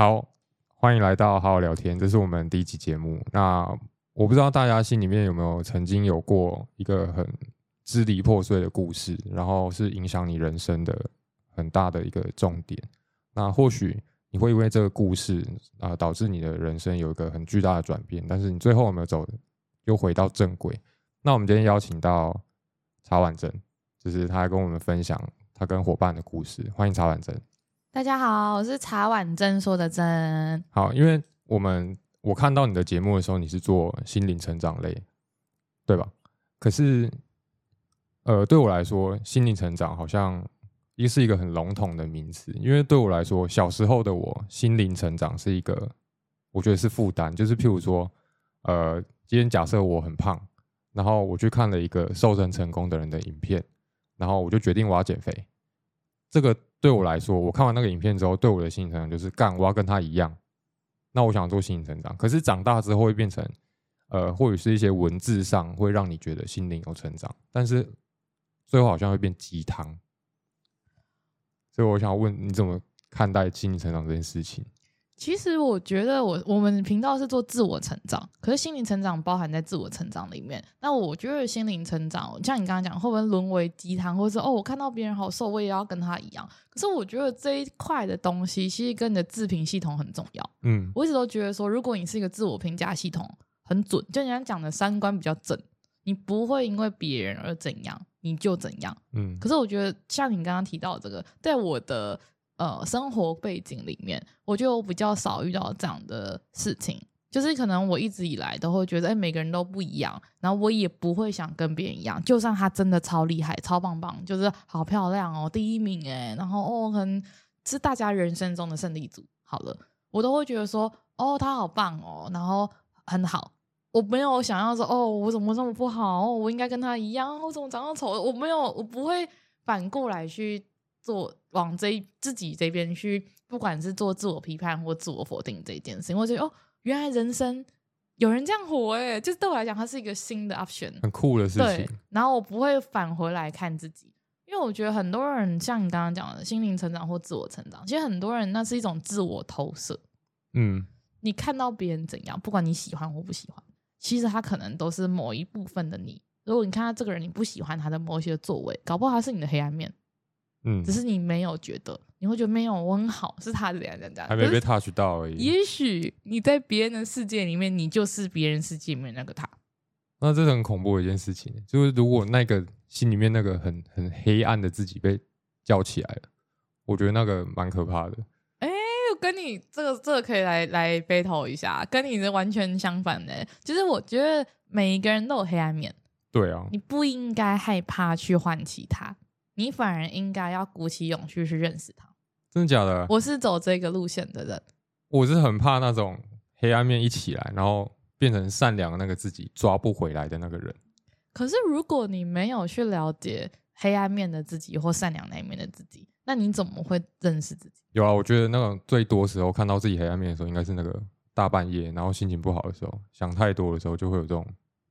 好，欢迎来到好好聊天，这是我们第一期节目。那我不知道大家心里面有没有曾经有过一个很支离破碎的故事，然后是影响你人生的很大的一个重点。那或许你会因为这个故事啊，导致你的人生有一个很巨大的转变，但是你最后有没有走又回到正轨？那我们今天邀请到茶婉珍，就是他跟我们分享他跟伙伴的故事。欢迎茶婉珍。大家好，我是茶碗真说的真。好，因为我们我看到你的节目的时候，你是做心灵成长类，对吧？可是，呃，对我来说，心灵成长好像一是一个很笼统的名词。因为对我来说，小时候的我，心灵成长是一个，我觉得是负担。就是譬如说，呃，今天假设我很胖，然后我去看了一个瘦身成功的人的影片，然后我就决定我要减肥。这个对我来说，我看完那个影片之后，对我的心理成长就是干，我要跟他一样。那我想做心理成长，可是长大之后会变成，呃，或者是一些文字上会让你觉得心灵有成长，但是最后好像会变鸡汤。所以我想问你怎么看待心理成长这件事情？其实我觉得我我们频道是做自我成长，可是心灵成长包含在自我成长里面。那我觉得心灵成长，像你刚刚讲，会不会沦为鸡汤，或者是哦，我看到别人好瘦，我也要跟他一样？可是我觉得这一块的东西，其实跟你的自评系统很重要。嗯，我一直都觉得说，如果你是一个自我评价系统很准，就人家讲的三观比较正，你不会因为别人而怎样，你就怎样。嗯，可是我觉得像你刚刚提到这个，在我的。呃，生活背景里面，我就比较少遇到这样的事情。就是可能我一直以来都会觉得，哎，每个人都不一样，然后我也不会想跟别人一样。就算他真的超厉害、超棒棒，就是好漂亮哦，第一名哎，然后哦，可能是大家人生中的胜利组。好了，我都会觉得说，哦，他好棒哦，然后很好。我没有想要说，哦，我怎么这么不好？哦，我应该跟他一样。我怎么长得丑？我没有，我不会反过来去。做往这自己这边去，不管是做自我批判或自我否定这一件事情，我觉得哦，原来人生有人这样活哎，就是对我来讲，它是一个新的 option，很酷的事情。然后我不会返回来看自己，因为我觉得很多人像你刚刚讲的心灵成长或自我成长，其实很多人那是一种自我投射。嗯，你看到别人怎样，不管你喜欢或不喜欢，其实他可能都是某一部分的你。如果你看到这个人，你不喜欢他的某些作为，搞不好他是你的黑暗面。嗯，只是你没有觉得，你会觉得没有我很好，是他这样这样，还没被 touch 到而已。也许你在别人的世界里面，你就是别人世界里面那个他。那这是很恐怖的一件事情，就是如果那个心里面那个很很黑暗的自己被叫起来了，我觉得那个蛮可怕的。哎，我跟你这个这个可以来来 battle 一下，跟你的完全相反的，就是我觉得每一个人都有黑暗面。对啊，你不应该害怕去唤起他。你反而应该要鼓起勇气去认识他，真的假的？我是走这个路线的人，我是很怕那种黑暗面一起来，然后变成善良的那个自己抓不回来的那个人。可是如果你没有去了解黑暗面的自己或善良那一面的自己，那你怎么会认识自己？有啊，我觉得那种最多时候看到自己黑暗面的时候，应该是那个大半夜，然后心情不好的时候，想太多的时候，就会有这种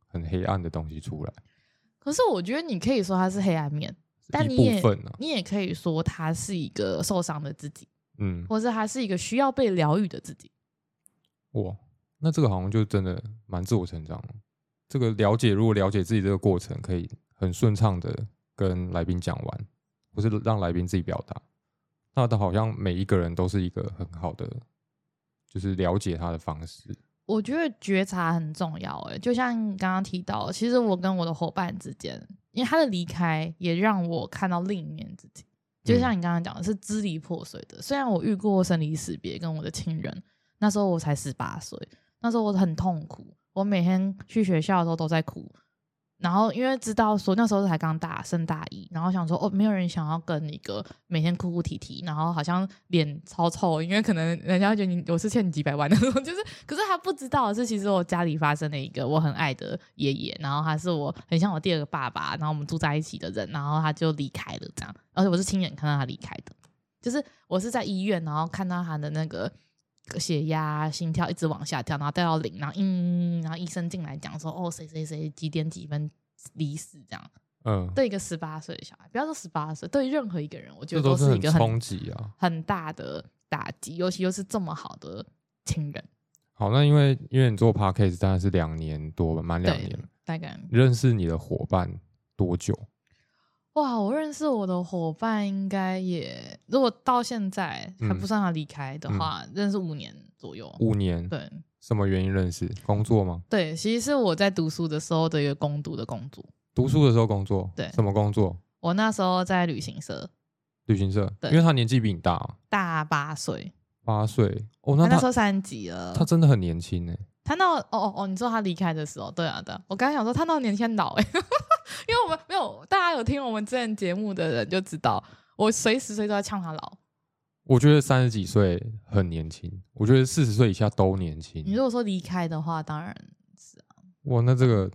很黑暗的东西出来。可是我觉得你可以说它是黑暗面。但你也你也可以说他是一个受伤的自己，嗯，或者他是一个需要被疗愈的自己。哇，那这个好像就真的蛮自我成长。这个了解，如果了解自己这个过程，可以很顺畅的跟来宾讲完，或是让来宾自己表达，那他好像每一个人都是一个很好的，就是了解他的方式。我觉得觉察很重要，哎，就像刚刚提到，其实我跟我的伙伴之间。因为他的离开也让我看到另一面自己，就像你刚刚讲的，是支离破碎的。虽然我遇过生离死别，跟我的亲人，那时候我才十八岁，那时候我很痛苦，我每天去学校的时候都在哭。然后因为知道说那时候才刚大升大一，然后想说哦，没有人想要跟一个每天哭哭啼啼，然后好像脸超臭，因为可能人家觉得你我是欠你几百万那种，就是可是他不知道是其实我家里发生了一个我很爱的爷爷，然后他是我很像我第二个爸爸，然后我们住在一起的人，然后他就离开了这样，而且我是亲眼看到他离开的，就是我是在医院，然后看到他的那个。血压、心跳一直往下跳，然后掉到零，然后嗯，然后医生进来讲说，哦，谁谁谁几点几分离世这样。嗯，对一个十八岁的小孩，不要说十八岁，对任何一个人，我觉得都是一个冲击啊，很大的打击，尤其又是这么好的亲人，好，那因为因为你做 podcast 大概是两年多吧，满两年了。，大概认识你的伙伴多久？哇，我认识我的伙伴应该也，如果到现在还不嗯算他离开的话，认识五年左右。五年。对什么原因认识？工作吗？对，其实是我在读书的时候的一个攻读的工作。读书的时候工作？对什么工作？我那时候在旅行社，旅行社。对因为他年纪比你大啊，大八岁，八岁。哦，那他他那时候三级了。他真的很年轻呢。他那哦哦哦，你说他离开的时候，对啊对啊，我刚才想说他那年轻老哎，因为我们没有大家有听我们之前节目的人就知道，我随时随地都在呛他老。我觉得三十几岁很年轻，我觉得四十岁以下都年轻。你如果说离开的话，当然是啊，哇，那这个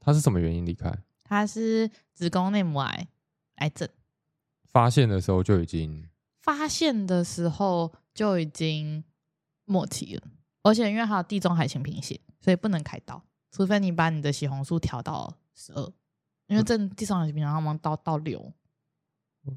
他是什么原因离开？他是子宫内膜癌癌症，发现的时候就已经发现的时候就已经末期了，而且因为还有地中海型贫血，所以不能开刀，除非你把你的血红素调到十二，因为正地中海型贫血他们到到流，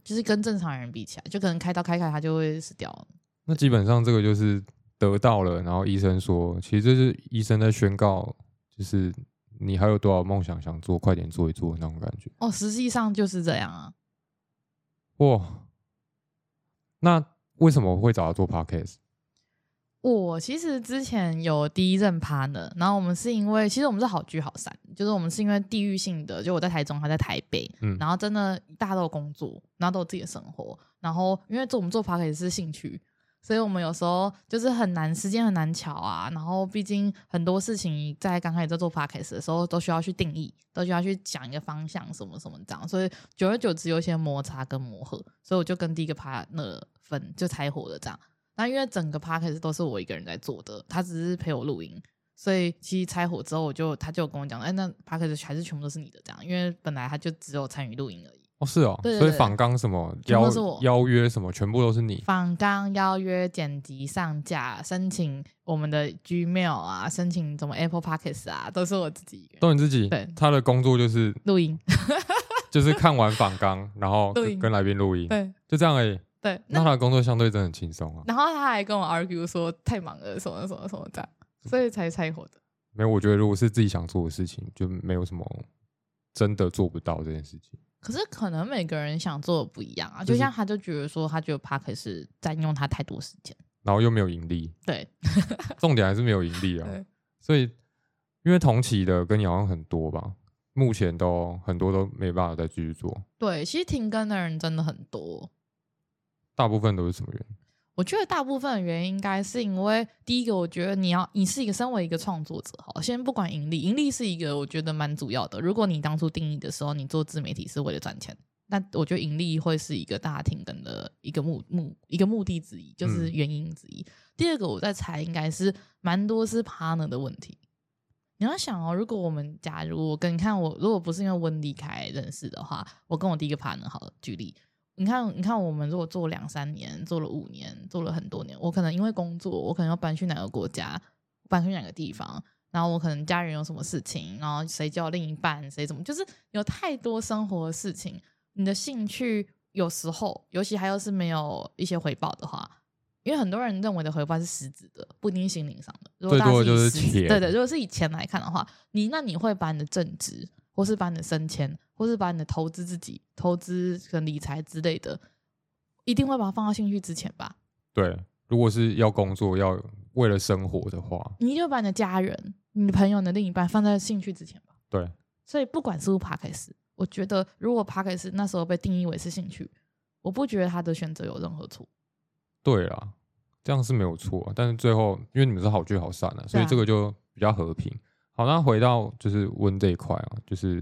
就是跟正常人比起来，就可能开刀开开他就会死掉了。那基本上这个就是得到了，然后医生说，其实这是医生在宣告，就是你还有多少梦想想做，快点做一做那种感觉。哦，实际上就是这样啊。哇，那为什么会找他做 podcast？我其实之前有第一任 partner，然后我们是因为其实我们是好聚好散，就是我们是因为地域性的，就我在台中，他在台北，嗯然后真的大家都有工作，然后都有自己的生活，然后因为做我们做 p a r k 也是兴趣，所以我们有时候就是很难时间很难巧啊，然后毕竟很多事情在刚开始在做 p a r k 的时候都需要去定义，都需要去讲一个方向什么什么这样，所以久而久之有一些摩擦跟磨合，所以我就跟第一个 partner 分就拆伙了这样。那因为整个 p a c k a g e 都是我一个人在做的，他只是陪我录音，所以其实拆伙之后，我就他就跟我讲，哎，那 p a c k a g e 还是全部都是你的这样，因为本来他就只有参与录音而已。哦，是哦，所以访纲什么邀邀约什么，全部都是你。访纲、邀约、剪辑、上架、申请我们的 Gmail 啊，申请什么 Apple Podcasts 啊，都是我自己一个人都你自己，对他的工作就是录音。就是看完访纲，然后跟跟来宾录音，对就这样而已。对，那那他的工作相对真的很轻松啊。然后他还跟我 argue 说太忙了，什么什么什么这样，所以才拆伙的。没有，我觉得如果是自己想做的事情，就没有什么真的做不到这件事情。可是可能每个人想做的不一样啊，就就像他就觉得说，他觉得 p a r k 是占用他太多时间。然后又没有盈利，对，重点还是没有盈利啊。所以，因为同期的跟你好像很多吧，目前都很多都没办法再继续做，对，其实停更的人真的很多。大部分都是什么原因？我觉得大部分的原因应该是因为第一个，我觉得你要你是一个身为一个创作者，好，先不管盈利，盈利是一个我觉得蛮主要的。如果你当初定义的时候，你做自媒体是为了赚钱，那我觉得盈利会是一个大家停更的一个目目一个目的之一，就是嗯原因之一。第二个，我在猜应该是蛮多是 partner 的问题。你要想哦，如果我们假如我跟你看我，如果不是因为温离开认识的话，我跟我第一个 partner 好了，举例，你看，你看，我们如果做两三年，做了五年，做了很多年，我可能因为工作，我可能要搬去哪个国家，搬去哪个地方，然后我可能家人有什么事情，然后谁叫另一半，谁怎么，就是有太多生活的事情，你的兴趣有时候，尤其还有是没有一些回报的话，因为很多人认为的回报是实质的，不一定是心灵上的。如果大家最多的就是钱对对，如果是以钱来看的话，你那你会把你的正职，或是把你的升迁，或是把你的投资自己、投资跟理财之类的，一定会把它放到兴趣之前吧？对，如果是要工作，要为了生活的话，你一定会把你的家人、你的朋友、你的另一半放在兴趣之前吧？对，所以不管是不是 p a r k 我觉得如果 p a r k 那时候被定义为是兴趣，我不觉得他的选择有任何错。对啦，这样是没有错啊。但是最后，因为你们是好聚好散的、所以这个就比较和平。好，那回到就是温这一块啊，就是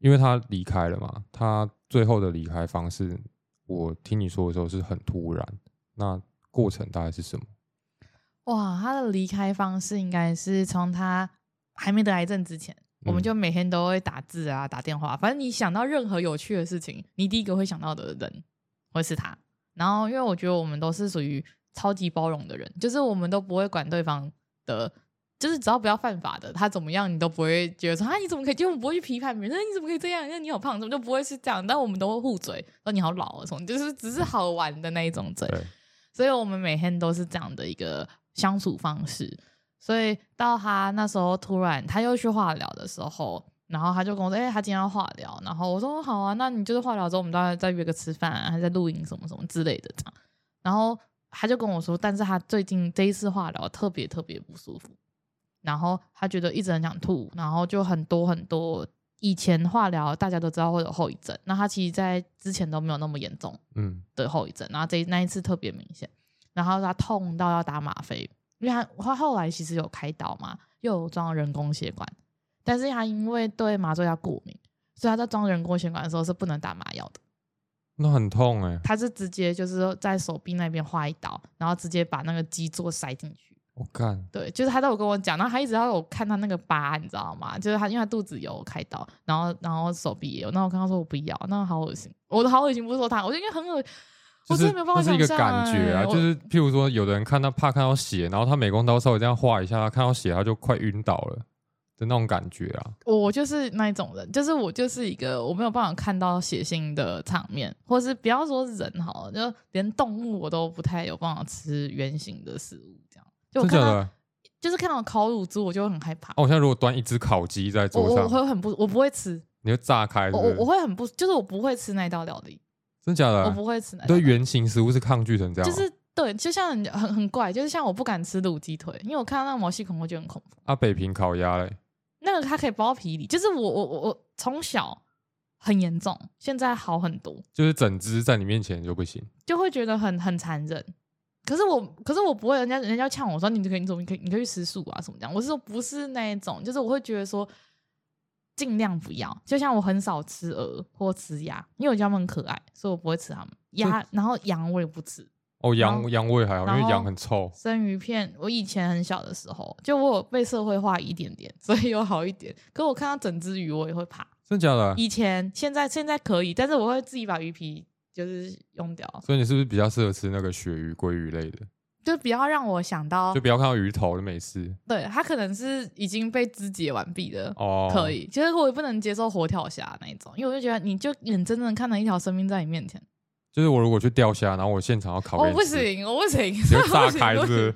因为他离开了嘛，他最后的离开方式，我听你说的时候是很突然。那过程大概是什么？哇，他的离开方式应该是从他还没得癌症之前，我们嗯就每天都会打字啊、打电话，反正你想到任何有趣的事情，你第一个会想到的人会是他。然后，因为我觉得我们都是属于超级包容的人，就是我们都不会管对方的，就是只要不要犯法的，他怎么样你都不会觉得说啊你怎么可以，就我们不会去批判别人，那你怎么可以这样？那你好胖，怎么就不会是这样？但我们都会互嘴，说你好老啊什么，就是只是好玩的那一种嘴。所以我们每天都是这样的一个相处方式。所以到他那时候突然他又去化疗的时候，然后他就跟我说：“哎、他今天要化疗。”然后我说：“好啊，那你就是化疗之后，我们大概再约个吃饭、啊，还在录音什么什么之类的这样。”然后他就跟我说：“但是他最近这一次化疗特别特别不舒服，然后他觉得一直很想吐，然后就很多很多。以前化疗大家都知道会有后遗症，那他其实在之前都没有那么严重。”嗯，的后遗症，然后这那一次特别明显，然后他痛到要打吗啡，因为他他后来其实有开刀嘛，又有装人工血管，但是他因为对麻醉药过敏，所以他在装人工血管的时候是不能打麻药的，那很痛哎、他是直接就是在手臂那边划一刀，然后直接把那个基座塞进去。我干，对，就是他都有跟我讲，然后他一直要我看他那个疤，你知道吗？就是他因为他肚子有开刀，然后然后手臂也有，那我跟他说我不要，那好恶心，我的好恶心不是说他，我就因为很恶，就是我真的没有办法那是一个感觉啊，就是譬如说，有的人看到怕看到血，然后他美工刀稍微这样划一下，他看到血他就快晕倒了的那种感觉啊。我就是那一种人，就是我就是一个我没有办法看到血腥的场面，或是不要说人好了，就连动物我都不太有办法吃圆形的食物，就我看到真的？就是看到烤乳猪，我就会很害怕。哦，我现在如果端一只烤鸡在我我我桌上，会很不，我不会吃，你会炸开是我我？会很不，就是我不会吃那道料理，真假的？我不会吃那道对料理。原型食物是抗拒成这样哦？就是对，就像很很很怪，就是像我不敢吃卤鸡腿，因为我看到那个毛细孔，我觉得很恐怖。啊，北平烤鸭嘞？那个它可以包皮里，就是我我我我从小很严重，现在好很多，就是整只在你面前就不行。就会觉得很很残忍。可是我，可是我不会，人家人家呛我说你可以，你怎么可以，你可以去吃素啊什么这样。我是说不是那一种，就是我会觉得说尽量不要。就像我很少吃鹅或吃鸭，因为我觉得它们很可爱，所以我不会吃它们。鸭，然后羊我也不吃。哦，羊羊胃还好，因为羊很臭。生鱼片，我以前很小的时候，就我有被社会化一点点，所以有好一点。可我看到整只鱼，我也会怕。真假的？以前现在现在可以，但是我会自己把鱼皮就是用掉，所以你是不是比较适合吃那个鳕鱼、鲑鱼类的？就不要让我想到就，不要看到鱼头的美食对它可能是已经被肢解完毕的。哦。可，以，其实我也不能接受活跳虾那一种，因为我就觉得你就眼睁睁看到一条生命在你面前，就是我如果去钓虾，然后我现场要烤我不，行，我不行，接炸不行不开是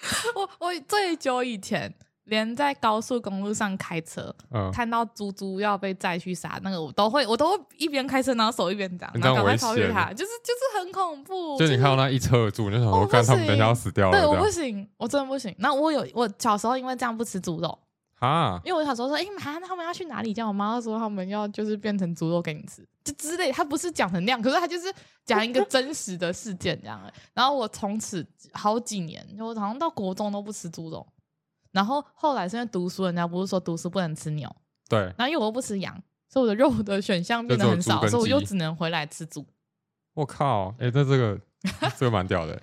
是我我最久以前，连在高速公路上开车，嗯，看到猪猪要被载去杀，那个我都会，我都会一边开车，然后手一边这样，然后赶快超越它，就是就是很恐怖。就你看到那一侧住，你就想说，我不干他们等下要死掉了，对，我不行，我真的不行。那我有我小时候因为这样不吃猪肉，啊，因为我小时候说，哎、妈，他们要去哪里？这样我妈说他们要就是变成猪肉给你吃，就之类。他不是讲成那样，可是他就是讲一个真实的事件这样。然后我从此好几年，我好像到国中都不吃猪肉。然后后来是因为读书，人家不是说读书不能吃牛，对，然后因为我又不吃羊，所以我的肉的选项变得很少，所以我就只能回来吃猪。我靠，哎，那这个 这个蛮屌的，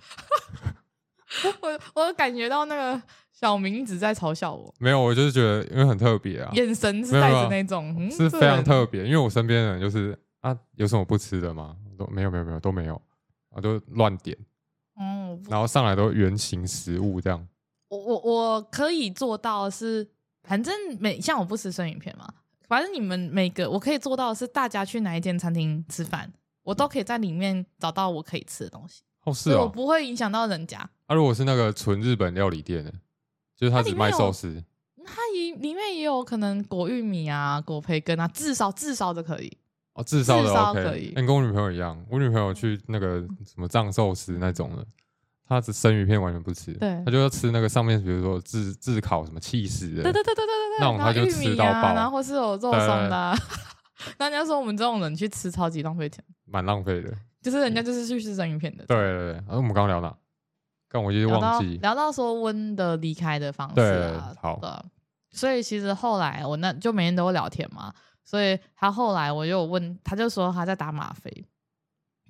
我我感觉到那个小明一直在嘲笑我，没有，我就是觉得因为很特别啊，眼神是带着那种，嗯，是非常特别，因为我身边的人就是啊，有什么不吃的吗？都没有没有没有都没有，啊都乱点，嗯，然后上来都原形食物这样，我我我可以做到的是，反正每像我不吃生鱼片嘛，反正你们每个我可以做到的是，大家去哪一间餐厅吃饭，我都可以在里面找到我可以吃的东西，哦是所以我哦，不会影响到人家。啊如果是那个纯日本料理店的，就是他只卖它里面有寿司，它也里面也有可能果玉米啊、果培根啊，至少至少都可以。哦至少的炙烧 OK，可以欸跟我女朋友一样，我女朋友去那个什么藏寿司那种的。她只生鱼片完全不吃，对他就要吃那个上面，比如说炙炙烤什么气死的，对对对对对对对，那种他就吃到爆然后是有肉松的、啊。那人家说我们这种人去吃超级浪费钱，蛮浪费的。就是人家就是去吃生鱼片的。对对对，然后我们刚刚聊哪？但我已经聊到忘记。聊到说温的离开的方式好对啊所以其实后来我那就每天都会聊天嘛，所以他后来我就有问，他就说他在打吗啡，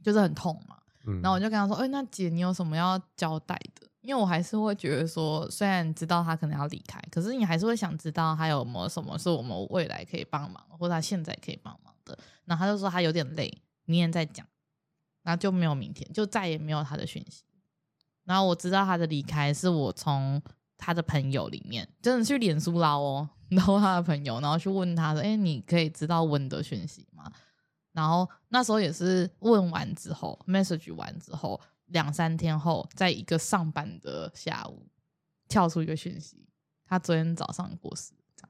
就是很痛嘛，然后我就跟他说，哎、那姐你有什么要交代的？因为我还是会觉得说，虽然知道他可能要离开，可是你还是会想知道他有没有什么是我们未来可以帮忙，或者他现在可以帮忙的。然后他就说他有点累，明天再讲，然后就没有明天，就再也没有他的讯息。然后我知道他的离开是我从他的朋友里面真的去脸书捞哦，捞他的朋友，然后去问他说：“哎，你可以知道温的讯息吗？”然后那时候也是问完之后，message 完之后，两三天后，在一个上班的下午，跳出一个讯息，他昨天早上过世。这样，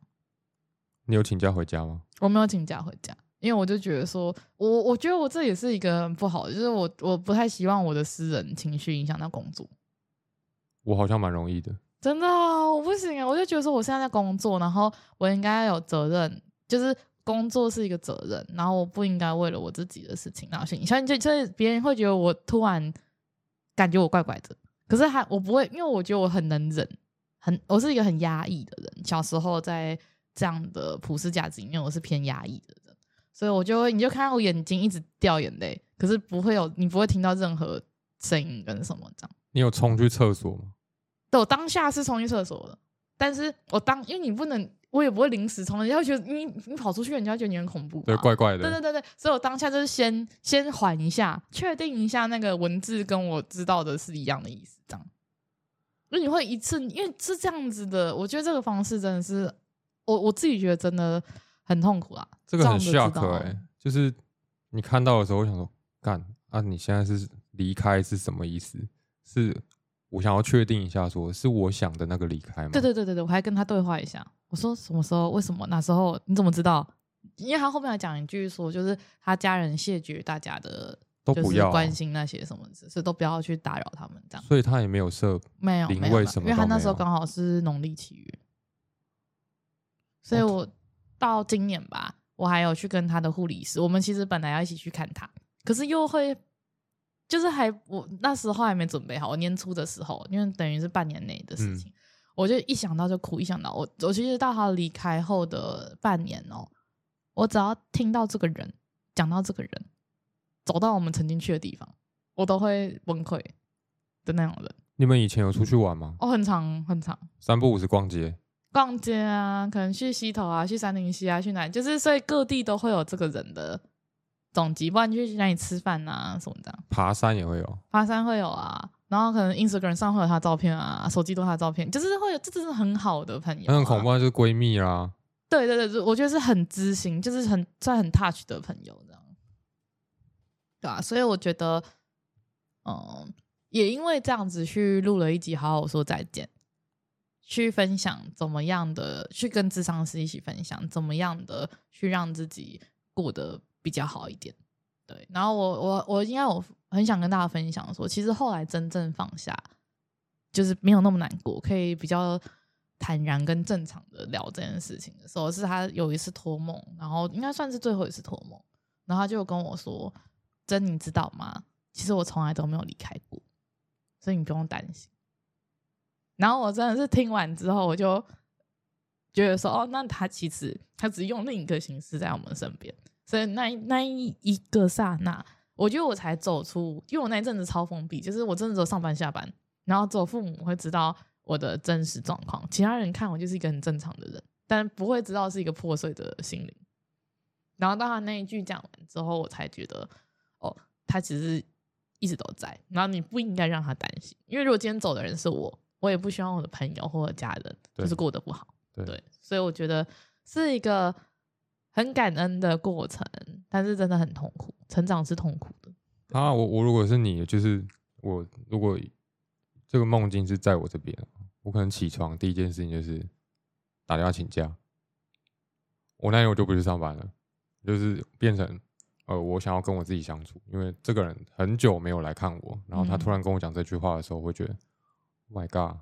你有请假回家吗？我没有请假回家，因为我就觉得说，我我觉得我这也是一个很不好的，就是我我不太希望我的私人情绪影响到工作。我好像蛮容易的，真的啊，我不行啊！我就觉得说，我现在在工作，然后我应该有责任，就是工作是一个责任，然后我不应该为了我自己的事情然后去影响，就就是别人会觉得我突然感觉我怪怪的，可是还我不会，因为我觉得我很能忍，很我是一个很压抑的人。小时候在这样的普世价值里面，我是偏压抑的人，所以我就会你就看到我眼睛一直掉眼泪，可是不会有你不会听到任何声音跟什么这样。你有冲去厕所吗？对我当下是冲去厕所的，但是我当因为你不能，我也不会临时冲，人家会觉得你你跑出去，人家觉得你很恐怖，对，怪怪的。对对对对，所以我当下就是先先缓一下，确定一下那个文字跟我知道的是一样的意思，这样。那你会一次，因为是这样子的，我觉得这个方式真的是我我自己觉得真的很痛苦啊。这个很这样 shock 就知道哎、就是你看到的时候，我想说，干啊，你现在是离开是什么意思？是我想要确定一下说是我想的那个离开吗？对对对对对，我还跟他对话一下，我说什么时候、为什么、那时候？你怎么知道？因为他后面还讲一句说，就是他家人谢绝大家的，就是都不要啊、关心那些什么事，所以都不要去打扰他们这样。所以他也没有设没有灵没有没有，位什么因为他那时候刚好是农历七月，所以哦我到今年吧，我还有去跟他的护理师，我们其实本来要一起去看他，可是又会就是还我那时候还没准备好，我年初的时候，因为等于是半年内的事嗯情，我就一想到就哭，一想到我，我其实到他离开后的半年哦，我只要听到这个人讲到这个人，走到我们曾经去的地方，我都会崩溃的那种人。你们以前有出去玩吗？哦，很长很长，三不五时逛街，逛街啊，可能去溪头啊，去三林溪啊，去哪里，就是所以各地都会有这个人的总集，不然就去哪里吃饭啊什么这样。爬山也会有。爬山会有啊，然后可能 Instagram 上会有她的照片啊，手机都有他的照片，就是会有，这真是很好的朋友、啊，那很恐怖，啊，就是闺蜜啦。对对对，我觉得是很知心，就是很算很 touch 的朋友这样，对啊，所以我觉得，嗯，也因为这样子去录了一集《好好说再见》，去分享怎么样的，去跟智商师一起分享怎么样的去让自己过得比较好一点。对，然后我我我应该我很想跟大家分享说，其实后来真正放下，就是没有那么难过，可以比较坦然跟正常的聊这件事情的时候，是他有一次托梦，然后应该算是最后一次托梦，然后他就跟我说：“真，你知道吗？其实我从来都没有离开过，所以你不用担心。”然后我真的是听完之后，我就觉得说：“哦，那他其实他只是用另一个形式在我们身边。”所以那那一一个刹那，我觉得我才走出，因为我那一阵子超封闭，就是我真的只有上班下班，然后只有父母会知道我的真实状况，其他人看我就是一个很正常的人，但不会知道是一个破碎的心灵。然后当他那一句讲完之后，我才觉得，哦，他其实一直都在。然后你不应该让他担心，因为如果今天走的人是我，我也不希望我的朋友或者家人就是过得不好。对对，所以我觉得是一个很感恩的过程，但是真的很痛苦，成长是痛苦的。啊，我我如果是你，就是我如果这个梦境是在我这边，我可能起床第一件事情就是打电话请假。我那天我就不去上班了，就是变成呃，我想要跟我自己相处，因为这个人很久没有来看我，然后他嗯突然跟我讲这句话的时候，我会觉得、Oh my God，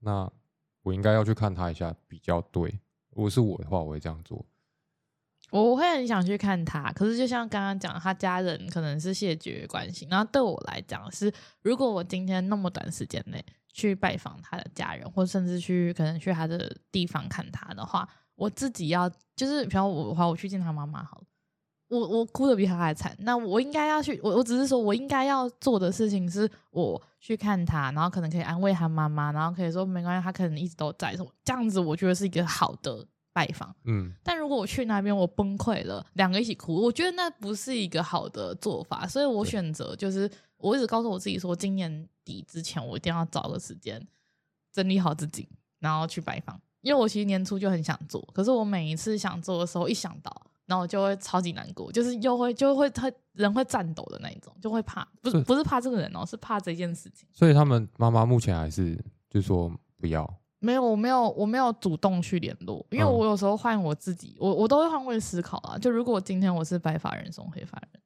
那我应该要去看他一下比较对。如果是我的话，我会这样做。我会很想去看他，可是就像刚刚讲，他家人可能是谢绝关心，然后对我来讲是，如果我今天那么短时间内去拜访他的家人，或甚至去可能去他的地方看他的话，我自己要就是，比方我的话，我去见他妈妈好了，我我哭的比他还惨，那我应该要去，我我只是说我应该要做的事情是，我去看他，然后可能可以安慰他妈妈，然后可以说没关系，他可能一直都在，这样子，我觉得是一个好的拜访。嗯，但如果我去那边我崩溃了，两个一起哭，我觉得那不是一个好的做法，所以我选择就是我一直告诉我自己说，今年底之前我一定要找个时间整理好自己，然后去拜访。因为我其实年初就很想做，可是我每一次想做的时候，一想到然后就会超级难过，就是又会就会他人会颤抖的那一种，就会怕，不是是不是怕这个人哦，是怕这件事情。所以他们妈妈目前还是就说不要，没有，我没有，我没有主动去联络，因为嗯我有时候换我自己，我我都会换位思考啊。就如果今天我是白发人送黑发人，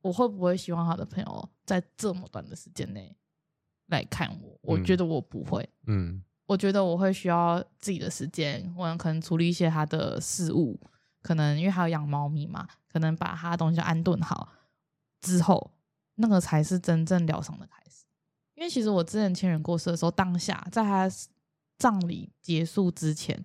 我会不会希望他的朋友在这么短的时间内来看我？我嗯觉得我不会，嗯我觉得我会需要自己的时间，我可能处理一些他的事物，可能因为还有养猫咪嘛，可能把他的东西安顿好之后，那个才是真正疗伤的开始。因为其实我之前亲人过世的时候，当下在他葬礼结束之前，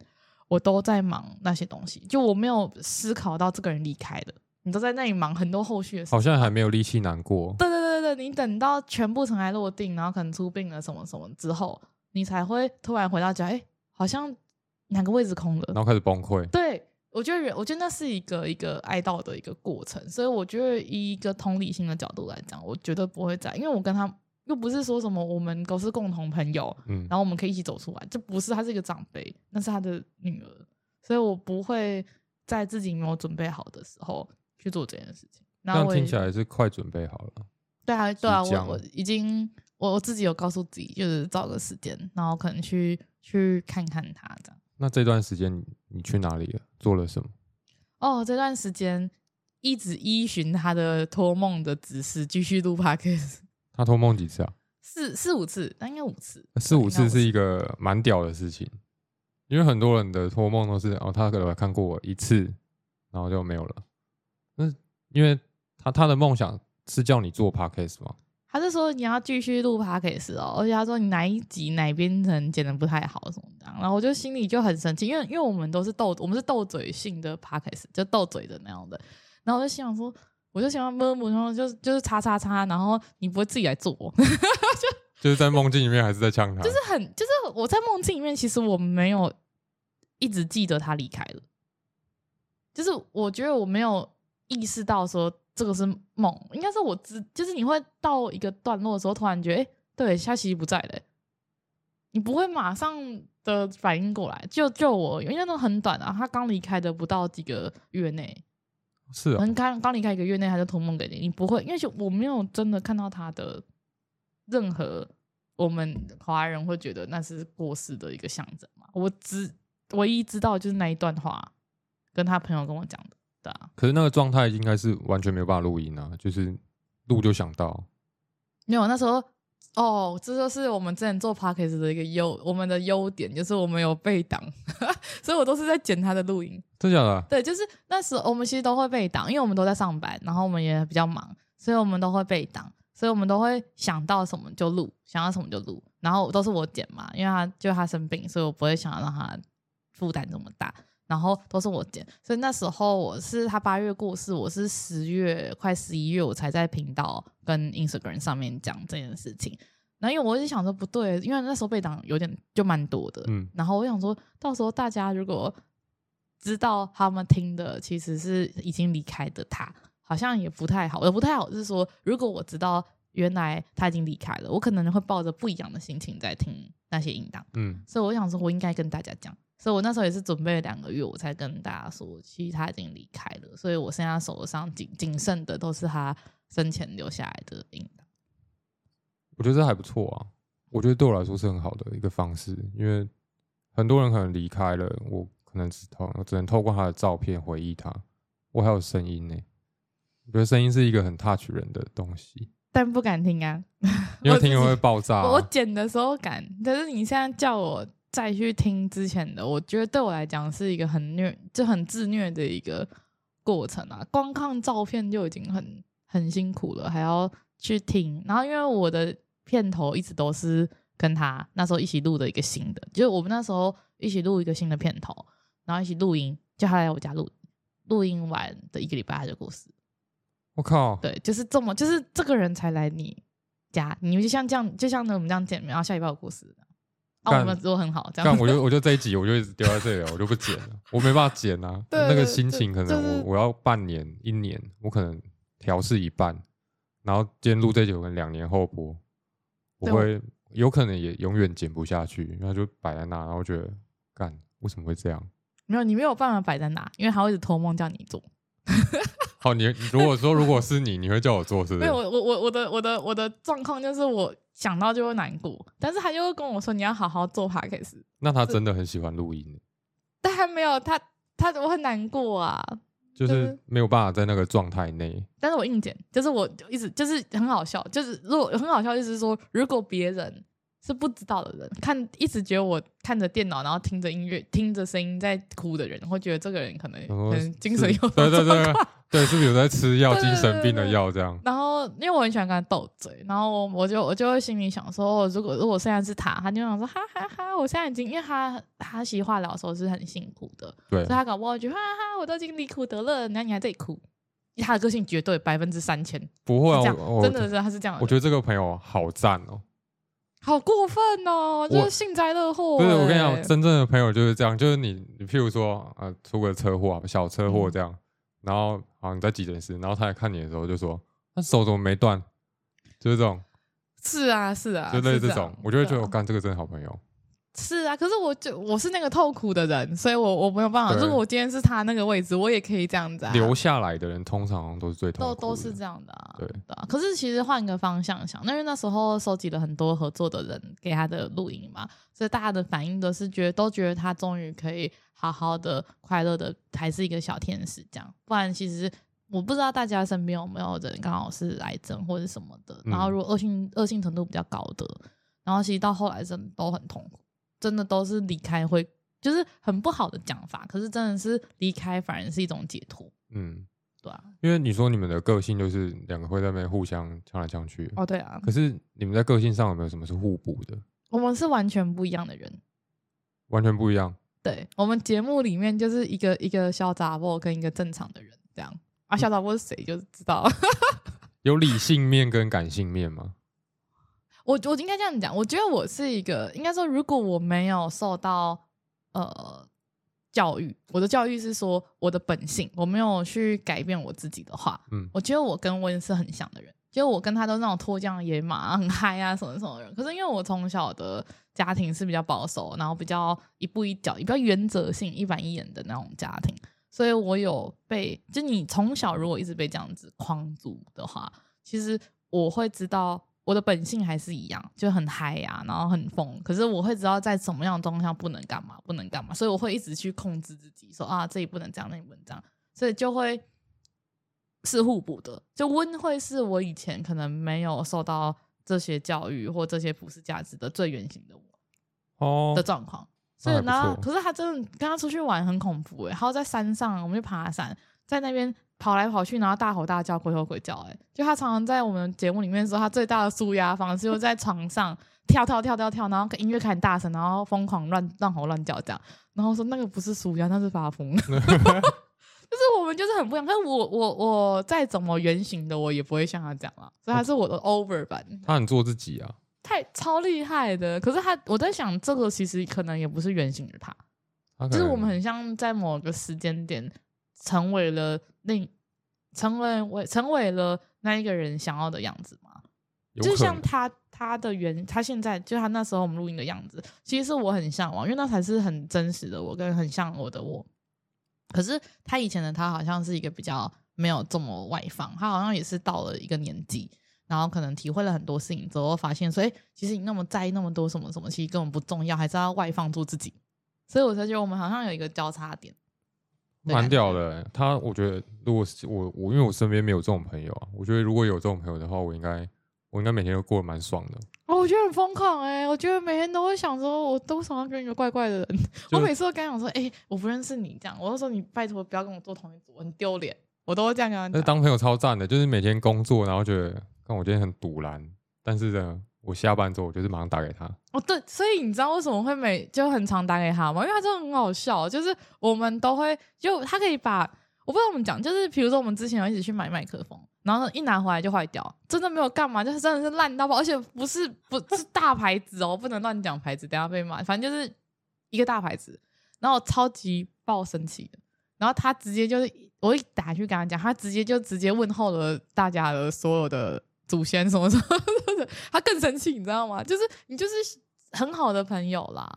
我都在忙那些东西，就我没有思考到这个人离开的，你都在那里忙很多后续的事情。好像还没有力气难过。对对对对对，你等到全部尘埃落定，然后可能出殡了什么什么之后，你才会突然回到家，哎，好像哪个位置空了。然后开始崩溃，对我觉得人，我觉得那是一个一个哀悼的一个过程，所以我觉得以一个同理心的角度来讲，我绝对不会在，因为我跟他又不是说什么我们都是共同朋友，嗯然后我们可以一起走出来，这不是他是一个长辈，那是他的女儿，所以我不会在自己没有准备好的时候去做这件事情。这然后我也样听起来是快准备好了。对啊，对啊，我我已经我我自己有告诉自己，就是找个时间，然后可能去去看看他这样。那这段时间你你去哪里了？做了什么？哦，这段时间一直依循他的托梦的指示，继续录 podcast，他托梦几次啊？四四五次，那应该五次，四五次是一个蛮屌的事情，因为很多人的托梦都是哦，他可能看过我一次，然后就没有了。那因为他他的梦想是叫你做 podcast 吗，他是说你要继续录 podcast 哦，而且他说你哪一集哪边可能剪的不太好什么的，然后我就心里就很生气，因为因为我们都是斗我们是斗嘴性的 podcast，就斗嘴的那样的，然后我就心想说，我就喜欢摸摸，然后就是就是叉叉叉，然后你不会自己来做，就是在梦境里面还是在呛他，就是很就是我在梦境里面，其实我没有一直记得他离开了，就是我觉得我没有意识到说这个是梦，应该是我知，就是你会到一个段落的时候，突然觉得，哎、对，他其实不在了、欸你不会马上的反应过来。就就我，因为那很短啊，他刚离开的不到几个月内，是啊可，能刚刚离开一个月内他就托梦给你，你不会，因为就我没有真的看到他的任何我们华人会觉得那是过世的一个象征嘛。我只唯一知道就是那一段话，跟他朋友跟我讲的，对啊，可是那个状态应该是完全没有办法录音啊，就是录就想到，没有那时候。哦，这就是我们之前做 podcast 的一个优，我们的优点就是我们有备档，所以我都是在剪他的录音。真假的啊？对，就是那时候我们其实都会被挡，因为我们都在上班，然后我们也比较忙，所以我们都会被挡，所以我们都会想到什么就录，想到什么就录，然后都是我剪嘛，因为他就他生病，所以我不会想要让他负担这么大，然后都是我剪，所以那时候我是他八月过世，我是十月快十一月我才在频道跟 Instagram 上面讲这件事情。然后因为我一直想说不对，因为那时候被挡有点就蛮多的，嗯，然后我想说到时候大家如果知道他们听的其实是已经离开的他，好像也不太好。也不太好是说，如果我知道原来他已经离开了，我可能会抱着不一样的心情在听那些音档。嗯，所以我想说，我应该跟大家讲。所以我那时候也是准备了两个月，我才跟大家说，其实他已经离开了。所以我现在手上仅仅剩的都是他生前留下来的音档。我觉得这还不错啊。我觉得对我来说是很好的一个方式，因为很多人可能离开了，我可能只透只能透过他的照片回忆他。我还有声音呢，我觉得声音是一个很 touch 人的东西，但不敢听啊，因为 听会爆炸、我。剪的时候敢，可是你现在叫我再去听之前的，我觉得对我来讲是一个很虐，就很自虐的一个过程啊。光看照片就已经很很辛苦了，还要去听。然后因为我的片头一直都是跟他那时候一起录的一个新的，就是我们那时候一起录一个新的片头，然后一起录音，叫他来我家录，录音完的一个礼拜他就过世。我靠，对，就是这么，就是这个人才来你家，你们就像这样，就像我们这样见面，然后下礼拜有故事，啊，干我们如果很好，这样干我就我就这一集我就一直丢在这里了，我就不剪了，我没办法剪啊。对那个心情可就是能我我要半年一年，我可能调试一半，然后今天录这集可能两年后播，我会有可能也永远剪不下去，然后就摆在那，然后觉得干为什么会这样？没有，你没有办法摆在那，因为他会一直托梦叫你做。好，你如果说如果是你，你会叫我做是不是？没有，我我我我的我的我的状况就是我想到就会难过，但是他就会跟我说你要好好做 podcast，那他真的很喜欢录音，但还没有他他我很难过啊，就是没有办法在那个状态内。但是我硬剪，就是我就一直就是很好笑，就是如果很好笑，意思是说如果别人。是不知道的人看，一直觉得我看着电脑，然后听着音乐，听着声音在哭的人，会觉得这个人可能可能精神有对对对对，是不是有在吃药，精神病的药这样？然后因为我很喜欢跟他斗嘴，然后我就我就会心里想说，如果如果现在是他，他就想说哈哈哈，我现在已经因为他他其实化疗的时候是很辛苦的，对，所以他搞不好觉得哈哈，我都已经离苦得乐，那你还在哭？他的个性绝对百分之三千不会啊，真的是他是这样。我觉得这个朋友好赞哦。好过分哦！就是幸灾乐祸。不是我跟你讲，真正的朋友就是这样，就是你，你譬如说啊，出个车祸，小车祸这样，然后啊你在急诊室，然后他来看你的时候就说，他手怎么没断？就是这种。是啊，是啊，就类似这种，我就会觉得我干这个真的好朋友。是啊，可是我就我是那个痛苦的人，所以我我没有办法。如果我今天是他那个位置，我也可以这样子。留下来的人通常都是最痛苦，都都是这样的。啊。对啊，可是其实换个方向想，因为那时候收集了很多合作的人给他的录音嘛，所以大家的反应都是觉得都觉得他终于可以好好的快乐的，还是一个小天使这样。不然其实我不知道大家身边有没有人刚好是癌症或者什么的，然后如果恶性恶性程度比较高的，然后其实到后来真的都很痛苦。真的都是离开会，就是很不好的讲法。可是真的是离开，反而是一种解脱。嗯，对啊。因为你说你们的个性就是两个会在那边互相呛来呛去。哦，对啊。可是你们在个性上有没有什么是互补的？我们是完全不一样的人，完全不一样。对我们节目里面就是一个一个小杂货跟一个正常的人这样。啊，小杂货是谁就知道。有理性面跟感性面吗？我我应该这样讲，我觉得我是一个，应该说，如果我没有受到呃教育，我的教育是说我的本性，我没有去改变我自己的话，嗯，我觉得我跟温是很像的人，就我跟他都是那种脱缰野马、很嗨啊什么什么人。可是因为我从小的家庭是比较保守，然后比较一步一脚、比较原则性、一板一眼的那种家庭，所以我有被，就你从小如果一直被这样子框住的话，其实我会知道。我的本性还是一样，就很嗨呀，然后很疯。可是我会知道在什么样的状况下不能干嘛，不能干嘛，所以我会一直去控制自己，说啊，这里不能这样，那里不能这样，所以就会是互补的。就温会是我以前可能没有受到这些教育或这些普世价值的最原型的我哦的状况。所以呢，可是他真的跟他出去玩很恐怖哎，还有在山上，我们去爬山，在那边。跑来跑去，然后大吼大叫，鬼吼鬼叫，哎，就他常常在我们节目里面说，他最大的舒压方式就在床上跳跳跳跳跳，然后音乐开很大声，然后疯狂乱乱吼乱叫这样，然后说那个不是舒压，那是发疯。就是我们就是很不一样，但是我我我再怎么原型的，我也不会像他这样啊，所以他是我的 over 版。他很做自己啊，太超厉害的。可是他，我在想，这个其实可能也不是原型的他，就是我们很像在某个时间点。成为了那，成为为成为了那一个人想要的样子吗？就像他他的原他现在就他那时候我们录音的样子，其实是我很向往，因为那才是很真实的我，跟很像我的我。可是他以前的他好像是一个比较没有这么外放，他好像也是到了一个年纪，然后可能体会了很多事情之后，发现所以其实你那么在意那么多什么什么，其实根本不重要，还是要外放做自己。所以我才觉得我们好像有一个交叉点。蛮屌的，他我觉得，如果是我我因为我身边没有这种朋友啊，我觉得如果有这种朋友的话，我应该我应该每天都过得蛮爽的。哦，我觉得很疯狂哎，我觉得每天都会想说，我都想要跟一个怪怪的人。我每次都跟他讲说，哎，我不认识你这样，我就说你拜托不要跟我做同一组，很丢脸。我都会这样跟他讲。当朋友超赞的，就是每天工作，然后觉得，看我今天很堵然，但是呢。我下班之后，我就是马上打给他。哦，对，所以你知道为什么会每就很常打给他吗？因为他真的很好笑，就是我们都会就他可以把我不知道怎么讲，就是比如说我们之前有一起去买麦克风，然后一拿回来就坏掉，真的没有干嘛，就是真的是烂到爆，而且不是不是大牌子哦，不能乱讲牌子，等下被骂。反正就是一个大牌子，然后超级爆生气的，然后他直接就是我一打去跟他讲，他直接就直接问候了大家的所有的。祖先什么什么，他更生气，你知道吗？就是你就是很好的朋友啦，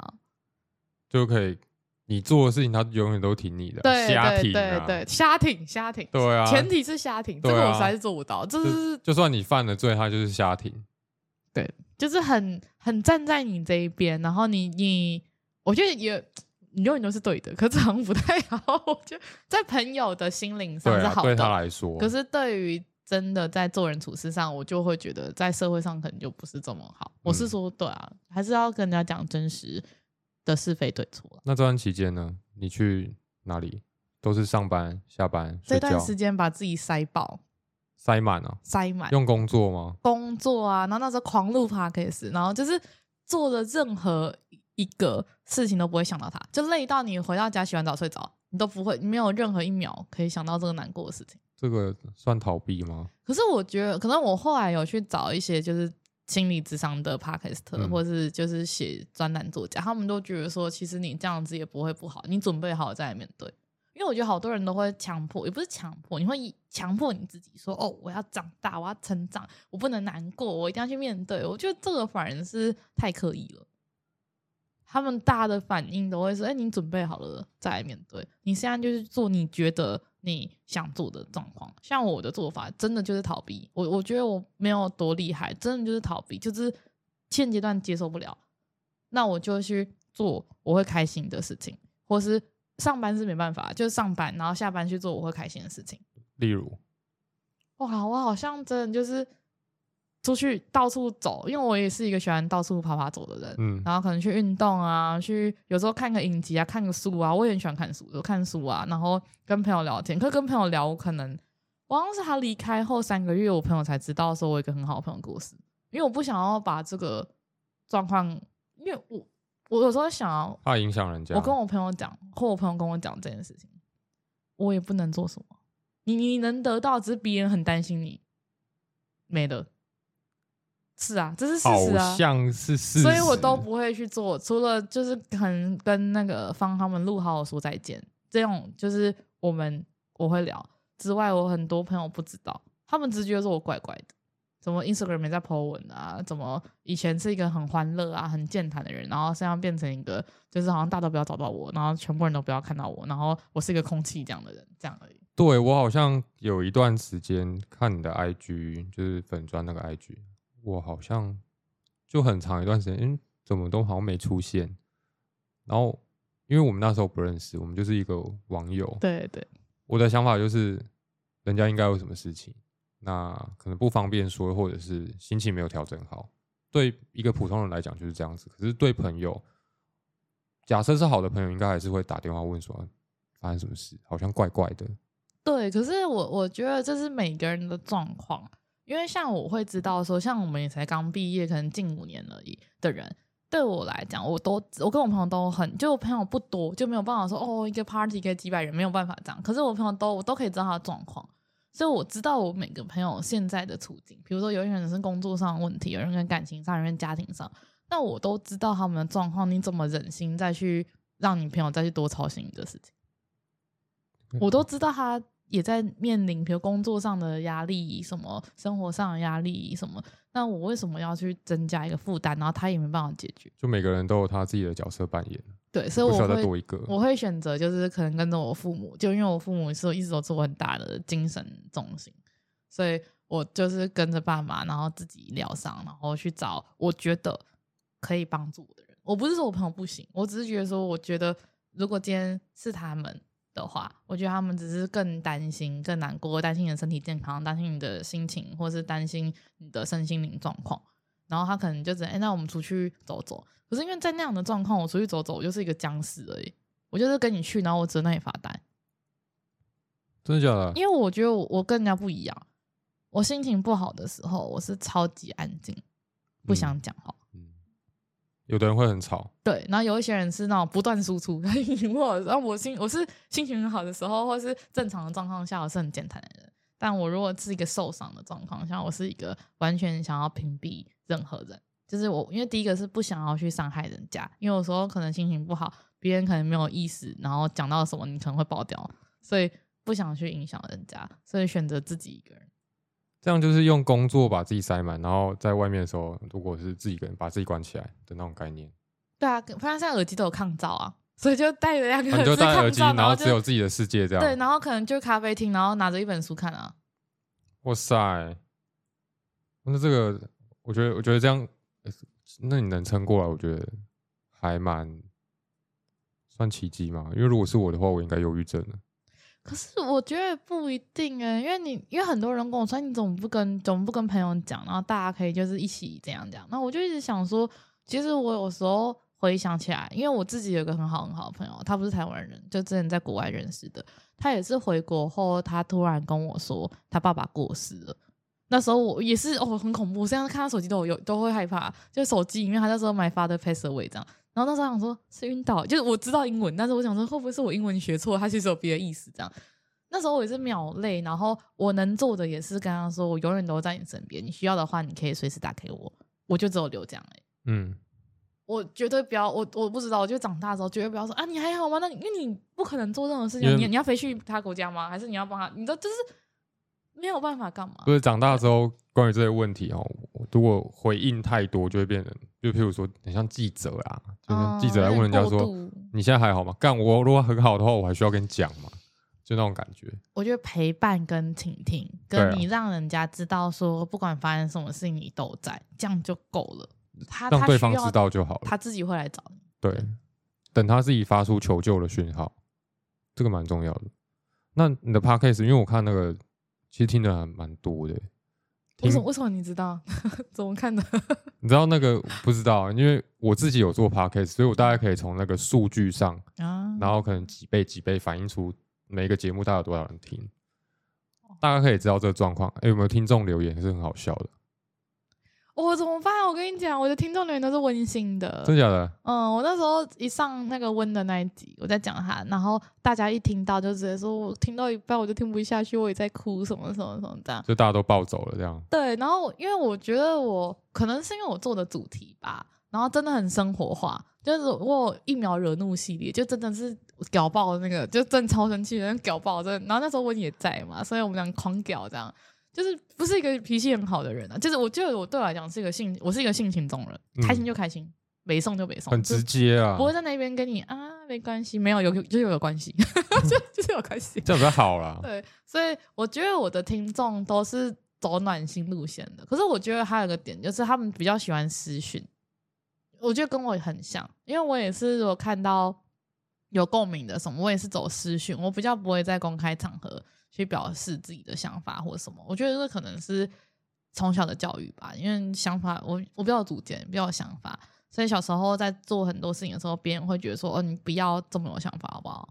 就可以你做的事情，他永远都挺你的，对瞎对挺啊，对对，瞎挺瞎挺，对啊，前提是瞎挺，这个我实在是做不到，这是就算你犯了罪，他就是瞎挺，对就是很很站在你这一边，然后你你，我觉得也你永远都是对的，可是好像不太好。我觉得在朋友的心灵上是好的对他，来说，可是对于真的在做人处事上，我就会觉得在社会上可能就不是这么好。我是嗯说，对啊，还是要跟人家讲真实的是非对错啦那这段期间呢，你去哪里？都是上班、下班、这段时间把自己塞爆、塞满啊？塞满，用工作吗？工作啊，然后那时候狂录 podcast，然后就是做的任何一个事情都不会想到他，就累到你回到家洗完澡睡着，你都不会，你没有任何一秒可以想到这个难过的事情。这个算逃避吗？可是我觉得，可能我后来有去找一些就是心理智商的 podcast，、嗯或是就是写专栏作家，他们都觉得说，其实你这样子也不会不好，你准备好再来面对。因为我觉得好多人都会强迫，也不是强迫，你会以强迫你自己说，哦，我要长大，我要成长，我不能难过，我一定要去面对。我觉得这个反而是太刻意了。他们大的反应都会说：“哎、你准备好了再来面对。你现在就是做你觉得你想做的状况。像我的做法，真的就是逃避。我我觉得我没有多厉害，真的就是逃避，就是现阶段接受不了，那我就去做我会开心的事情，或是上班是没办法，就是上班，然后下班去做我会开心的事情。例如，哇，我好像真的就是出去到处走，因为我也是一个喜欢到处跑跑走的人。嗯，然后可能去运动啊，去有时候看个影集啊，看个书啊，我也很喜欢看书，就看书啊，然后跟朋友聊天。可是跟朋友聊，我可能我好像是他离开后三个月，我朋友才知道说我有一个很好的朋友故事，因为我不想要把这个状况，因为我我有时候想要，怕影响人家。我跟我朋友讲，或我朋友跟我讲这件事情，我也不能做什么。你你能得到，只是别人很担心你没了。是啊，这是事好实啊。像是事实，所以我都不会去做，除了就是可能跟那个方他们录好我说再见，这种就是我们我会聊之外，我很多朋友不知道，他们只觉得说我怪怪的，怎么 Instagram 没在 po 文啊，怎么以前是一个很欢乐啊、很健谈的人，然后现在变成一个就是好像大家都不要找到我，然后全部人都不要看到我，然后我是一个空气这样的人，这样而已。对我好像有一段时间看你的 IG，就是粉砖那个 IG，我好像就很长一段时间，嗯，怎么都好像没出现。然后因为我们那时候不认识，我们就是一个网友。对对，我的想法就是，人家应该有什么事情，那可能不方便说，或者是心情没有调整好。对一个普通人来讲就是这样子，可是对朋友，假设是好的朋友，应该还是会打电话问说发生什么事，好像怪怪的。对，可是我我觉得这是每个人的状况，因为像我会知道说，像我们也才刚毕业，可能近五年而已的人，对我来讲，我都我跟我朋友都很，就我朋友不多，就没有办法说哦，一个 party 可以几百人，没有办法这样。可是我朋友都我都可以知道他的状况，所以我知道我每个朋友现在的处境，比如说有些人是工作上的问题，有人跟感情上，有人家庭上，那我都知道他们的状况，你怎么忍心再去让你朋友再去多操心你的事情？我都知道他也在面临，比如工作上的压力，什么生活上的压力，什么。那我为什么要去增加一个负担？然后他也没办法解决。就每个人都有他自己的角色扮演，对，所以我会多一个。我会选择就是可能跟着我父母，就因为我父母是一直都是我很大的精神重心，所以我就是跟着爸妈，然后自己疗伤，然后去找我觉得可以帮助我的人。我不是说我朋友不行，我只是觉得说，我觉得如果今天是他们的话，我觉得他们只是更担心、更难过，担心你的身体健康，担心你的心情，或是担心你的身心灵状况。然后他可能就只能，哎、那我们出去走走。可是因为在那样的状况，我出去走走，我就是一个僵尸而已。我就是跟你去，然后我只能那里发呆。真的假的？因为我觉得我我跟人家不一样，我心情不好的时候，我是超级安静，不想讲话。嗯，有的人会很吵，对，然后有一些人是那种不断输出，心情不好，然后我心我是心情很好的时候，或是正常的状况下，我是很健谈的人。但我如果是一个受伤的状况下，我是一个完全想要屏蔽任何人。就是我，因为第一个是不想要去伤害人家，因为有时候可能心情不好，别人可能没有意识，然后讲到什么你可能会爆掉，所以不想去影响人家，所以选择自己一个人。这样就是用工作把自己塞满，然后在外面的时候，如果是自己一个人把自己关起来的那种概念。对啊，反正现在耳机都有抗噪啊，所以就戴着两个啊你就戴耳机，然然后只有自己的世界这样。对，然后可能就咖啡厅，然后拿着一本书看啊。哇塞，那这个我觉得，我觉得这样，呃那你能撑过来，我觉得还蛮算奇迹嘛。因为如果是我的话，我应该忧郁症了。可是我觉得不一定哎、因为你因为很多人跟我说你怎么不跟怎么不跟朋友讲，然后大家可以就是一起这样讲。那我就一直想说，其实我有时候回想起来，因为我自己有一个很好很好的朋友，他不是台湾人，就之前在国外认识的，他也是回国后，他突然跟我说他爸爸过世了。那时候我也是哦，很恐怖，现在看他手机都有都会害怕，就手机里面他那时候买 father pass away 这样。然后那时候想说，是晕倒，就是我知道英文，但是我想说会不会是我英文学错，他其实有别的意思这样。那时候我也是秒泪，然后我能做的也是跟他说，我永远都在你身边，你需要的话你可以随时打给我，我就只有留这样、欸、嗯，我绝对不要，我我不知道，我就长大之后绝对不要说啊，你还好吗？那你因为你不可能做任何事情，你你要飞去他国家吗？还是你要帮他？你知道就是没有办法干嘛不？是长大之后，关于这些问题哦，如果回应太多，就会变成，就譬如说，很像记者啊，就是记者来问人家说，你现在还好吗？干我如果很好的话，我还需要跟你讲吗？就那种感觉。我觉得陪伴跟倾听，跟你让人家知道说，不管发生什么事情，你都在，这样就够了。他让对方知道就好了。他自己会来找你。对，等他自己发出求救的讯号，这个蛮重要的。那你的 podcast，因为我看那个，其实听的还蛮多的。听为什么？为什么你知道？怎么看的？你知道那个不知道，因为我自己有做 podcast，所以我大概可以从那个数据上，啊，然后可能几倍几倍反映出每一个节目大概有多少人听，大概可以知道这个状况。哎，有没有听众留言是很好笑的？我怎么办？我跟你讲，我的听众留言都是温馨的。真假的？嗯，我那时候一上那个温的那一集，我在讲他，然后大家一听到就直接说，我听到一半我就听不下去，我也在哭，什么什么什么这样。就大家都暴走了这样。对，然后因为我觉得我可能是因为我做的主题吧，然后真的很生活化，就是我有一秒惹怒系列，就真的是屌爆那个，就真的超生气人，屌爆真的。然后那时候温也在嘛，所以我们俩狂屌这样。就是不是一个脾气很好的人啊，就是我觉得我对我来讲是一个性，我是一个性情中人，嗯开心就开心，没送就没送，很直接啊不，会在那边跟你啊没关系，没有有就是有关系，就 就是有关系。这样比较好啦。对，所以我觉得我的听众都是走暖心路线的。可是我觉得还有一个点，就是他们比较喜欢私讯，我觉得跟我很像，因为我也是有看到有共鸣的什么，我也是走私讯，我比较不会在公开场合去表示自己的想法或什么。我觉得这可能是从小的教育吧，因为想法我我比较有主见，比较有想法。所以小时候在做很多事情的时候，别人会觉得说：“哦，你不要这么有想法，好不好？”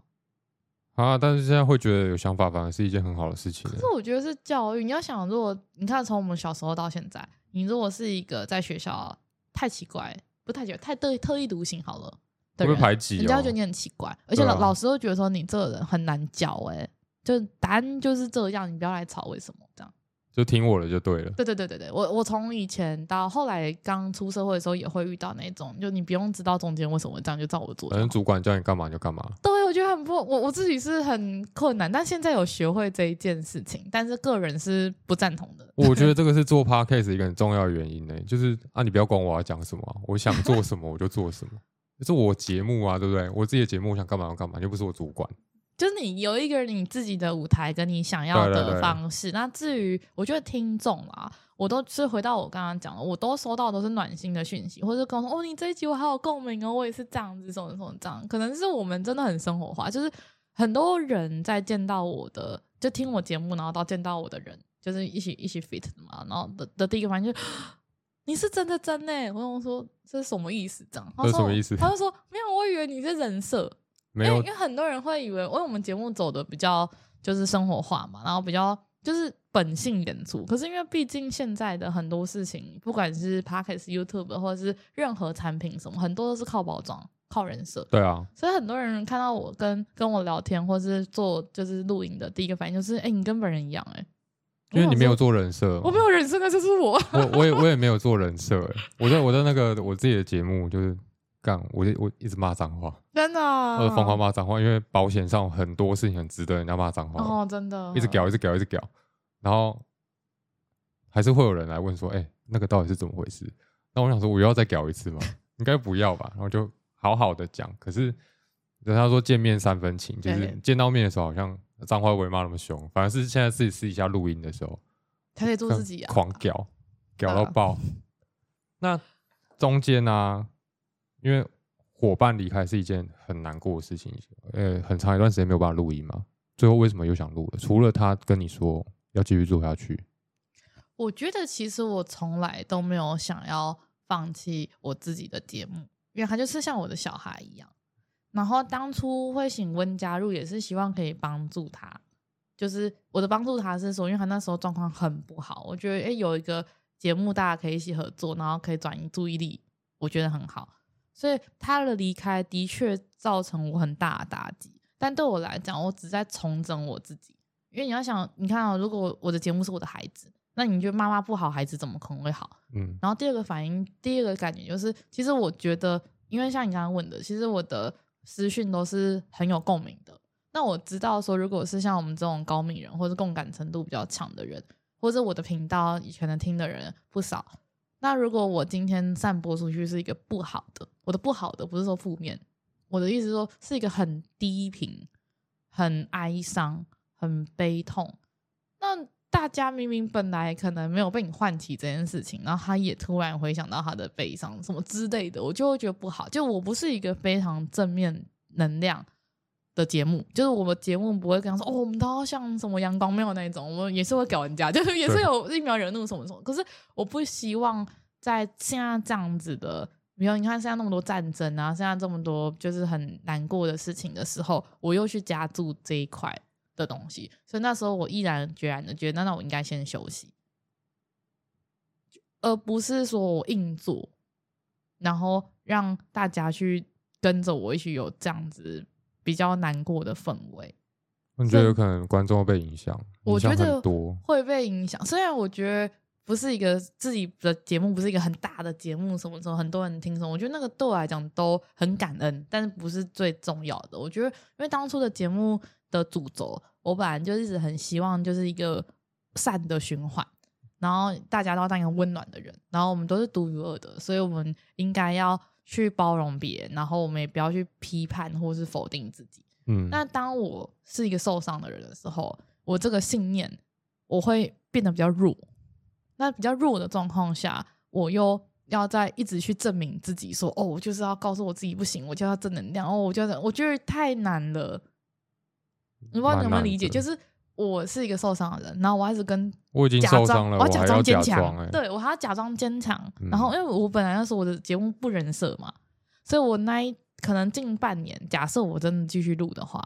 啊，但是现在会觉得有想法，反而是一件很好的事情可。是我觉得是教育。你要想，如果你看从我们小时候到现在，你如果是一个在学校太奇怪，不太奇怪，太特特立独行好了的会被，排挤哦人家会觉得你很奇怪，而且老、老师会觉得说你这个人很难教、欸，哎，就答案就是这样，你不要来吵，为什么这样？就听我的就对了。对对对对对，我我从以前到后来刚出社会的时候，也会遇到那种，就你不用知道中间为什么会这样，就照我做。反正主管叫你干嘛你就干嘛。对，我觉得很不，我我自己是很困难，但现在有学会这一件事情，但是个人是不赞同的。我觉得 这个是做 podcast 一个很重要的原因呢、就是啊，你不要管我要讲什么啊、我想做什么我就做什么，这 是我节目啊，对不对？我自己的节目，我想干嘛就干嘛，又不是我主管。就是你有一个你自己的舞台跟你想要的对对对方式。那至于我觉得听众啊，我都是回到我刚刚讲的，我都收到都是暖心的讯息，或者跟我说哦，你这一集我好有共鸣哦，我也是这样子，什么什么这样。可能是我们真的很生活化，就是很多人在见到我的，就听我节目，然后到见到我的人，就是一起一起 fit 的嘛，然后的的第一个反应就是。你是真的真呢？我跟我说这是什么意思？这样，他说什么意思他就说没有，我以为你是人设，没有因为因为很多人会以为，因为我们节目走的比较就是生活化嘛，然后比较就是本性演出。可是因为毕竟现在的很多事情，不管是 Podcast、YouTube 或者是任何产品什么，很多都是靠包装、靠人设。对啊，所以很多人看到我跟跟我聊天，或是做就是录影的第一个反应就是，哎、你跟本人一样、哎，因为你没有做人设，我没有人设，那就是我。我我也我也没有做人设、欸，我在我在那个我自己的节目就是干，我就我一直骂脏话，真的啊，我疯狂骂脏话，因为保险上很多事情很值得人家骂脏话，哦，真的，一直屌一直屌一直屌，然后还是会有人来问说，哎、那个到底是怎么回事？那我想说，我又要再屌一次吗？应该不要吧，然后就好好的讲，可是人家说见面三分情，就是对见到面的时候好像脏话不会骂那么凶，反而是现在自己私底下录音的时候，他可以做自己啊。狂屌，屌到啊爆。那中间呢、因为伙伴离开是一件很难过的事情，呃，很长一段时间没有办法录音嘛。最后为什么又想录了？除了他跟你说要继续做下去，我觉得其实我从来都没有想要放弃我自己的节目，因为他就是像我的小孩一样。然后当初会请温加入，也是希望可以帮助他。就是我的帮助他是说，因为他那时候状况很不好，我觉得诶有一个节目大家可以一起合作，然后可以转移注意力，我觉得很好。所以他的离开的确造成我很大的打击，但对我来讲，我只在重整我自己。因为你要想，你看啊、如果我的节目是我的孩子，那你觉得妈妈不好，孩子怎么可能会好？嗯然后第二个反应，第二个感觉就是，其实我觉得，因为像你刚刚问的，其实我的私讯都是很有共鸣的。那我知道说，如果是像我们这种高敏人，或者共感程度比较强的人，或者我的频道以前能听的人不少，那如果我今天散播出去是一个不好的，我的不好的不是说负面，我的意思说是一个很低频、很哀伤、很悲痛，那大家明明本来可能没有被你唤起这件事情，然后他也突然回想到他的悲伤什么之类的，我就会觉得不好。就我不是一个非常正面能量的节目，就是我们节目不会跟他说哦，我们都要像什么阳光没有那种，我们也是会搞人家，就是也是对有一秒惹怒什么什么。可是我不希望在现在这样子的。比如你看现在那么多战争啊，现在这么多就是很难过的事情的时候，我又去加注这一块的东西，所以那时候我毅然决然的觉得，那我应该先休息，而不是说我硬做，然后让大家去跟着我一起有这样子比较难过的氛围，我觉得有可能观众会被影响，我觉得多。会被影响。虽然我觉得不是一个自己的节目，不是一个很大的节目，什么时候很多人听什么，我觉得那个对我来讲都很感恩，但是不是最重要的。我觉得，因为当初的节目的主轴，我本来就一直很希望就是一个善的循环。然后大家都要当一个温暖的人，然后我们都是独一无二的，所以我们应该要去包容别人，然后我们也不要去批判或是否定自己。嗯，那当我是一个受伤的人的时候，我这个信念我会变得比较弱。那比较弱的状况下，我又要在一直去证明自己说，哦，我就是要告诉我自己不行，我就要正能量。哦，我就得我觉得太难了。你不知道你有没有理解？就是我是一个受伤的人，然后我还是跟我已经受伤了，装我假装坚强，对我还要假装坚强。嗯然后因为我本来那时候我的节目不人设嘛，所以我那一可能近半年，假设我真的继续录的话，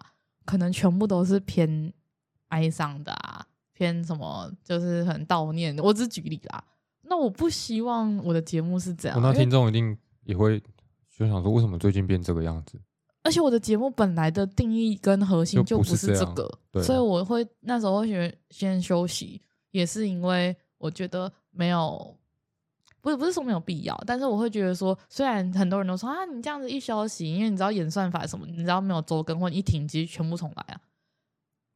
可能全部都是偏哀伤的啊，偏什么就是很悼念。我只举例啦。那我不希望我的节目是这样，我那听众一定也会就想说，为什么最近变这个样子？而且我的节目本来的定义跟核心就不不是这个，所以我会那时候会先先休息，也是因为我觉得没有，不是不是说没有必要，但是我会觉得说，虽然很多人都说啊，你这样子一休息，因为你知道演算法什么，你知道没有周更或你一停，其实全部重来啊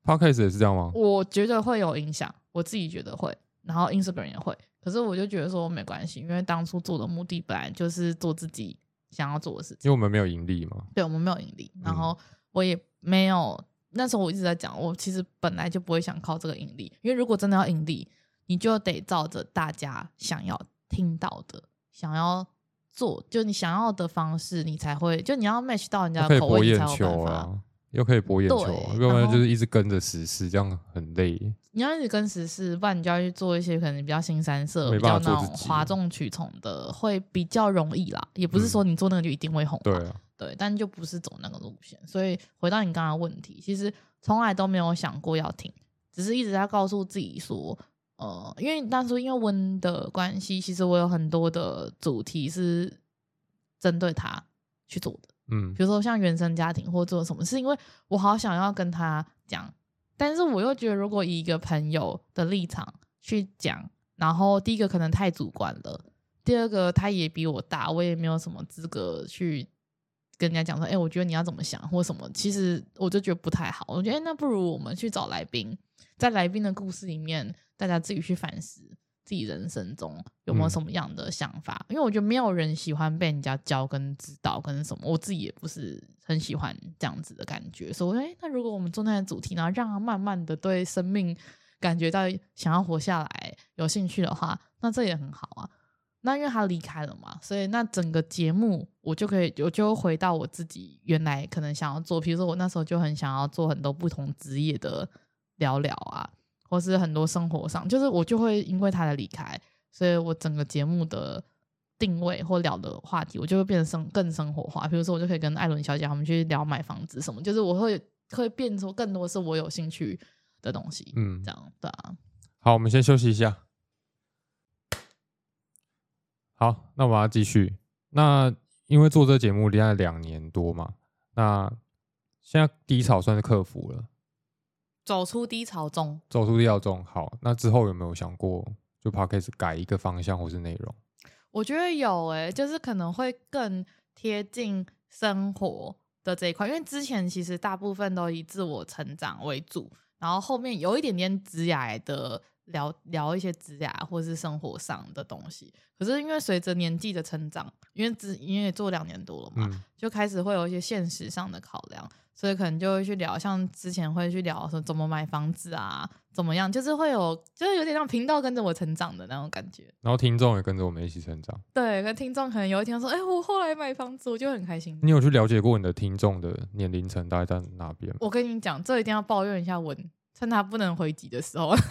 ，Podcast 也是这样吗？我觉得会有影响，我自己觉得会，然后 Instagram 也会，可是我就觉得说没关系，因为当初做的目的本来就是做自己想要做的事情。因为我们没有盈利嘛。对我们没有盈利，然嗯后我也没有。那时候我一直在讲，我其实本来就不会想靠这个盈利，因为如果真的要盈利，你就得照着大家想要听到的、想要做，就你想要的方式，你才会，就你要 match 到人家的口味，你才有办法。又可以博眼球要不然就是一直跟着时事，这样很累。你要一直跟时事，不然你就要去做一些可能比较新三色、比较那种哗众取宠的，会比较容易啦。也不是嗯说你做那个就一定会红嘛，对啊，对，但就不是走那个路线。所以回到你刚刚的问题，其实从来都没有想过要停，只是一直在告诉自己说，呃，因为当初因为温的关系，其实我有很多的主题是针对他去做的，嗯比如说像原生家庭或做什么，是因为我好想要跟他讲，但是我又觉得如果以一个朋友的立场去讲，然后第一个可能太主观了，第二个他也比我大，我也没有什么资格去跟人家讲说，哎、我觉得你要怎么想或什么，其实我就觉得不太好。我觉得、那不如我们去找来宾，在来宾的故事里面，大家自己去反思，自己人生中有没有什么样的想法？因为我觉得没有人喜欢被人家教跟指导跟什么，我自己也不是很喜欢这样子的感觉。所以，哎，那如果我们做那些主题，然后让他慢慢的对生命感觉到想要活下来有兴趣的话，那这也很好啊。那因为他离开了嘛，所以那整个节目我就可以，我就回到我自己原来可能想要做，比如说我那时候就很想要做很多不同职业的聊聊啊，或是很多生活上，就是我就会因为他的离开，所以我整个节目的定位或聊的话题，我就会变得生更生活化。比如说我就可以跟艾伦小姐他们去聊买房子什么，就是我会会变出更多是我有兴趣的东西。嗯，这样对啊。好，我们先休息一下。好，那我要继续。那因为做这节目，连了两年多嘛，那现在低潮算是克服了，走出低潮中，走出低潮中。好，那之后有没有想过，就 p 开始改一个方向或是内容？我觉得有诶，就是可能会更贴近生活的这一块，因为之前其实大部分都以自我成长为主，然后后面有一点点直癌的。聊聊一些指甲或者是生活上的东西，可是因为随着年纪的成长，因为只因为做两年多了嘛，就开始会有一些现实上的考量，所以可能就会去聊，像之前会去聊说怎么买房子啊，怎么样，就是会有，就是有点像频道跟着我成长的那种感觉。然后听众也跟着我们一起成长。对，跟听众可能有一天说，哎，我后来买房子，我就很开心。你有去了解过你的听众的年龄层大概在哪边？我跟你讲，这一定要抱怨一下文，趁他不能回击的时候。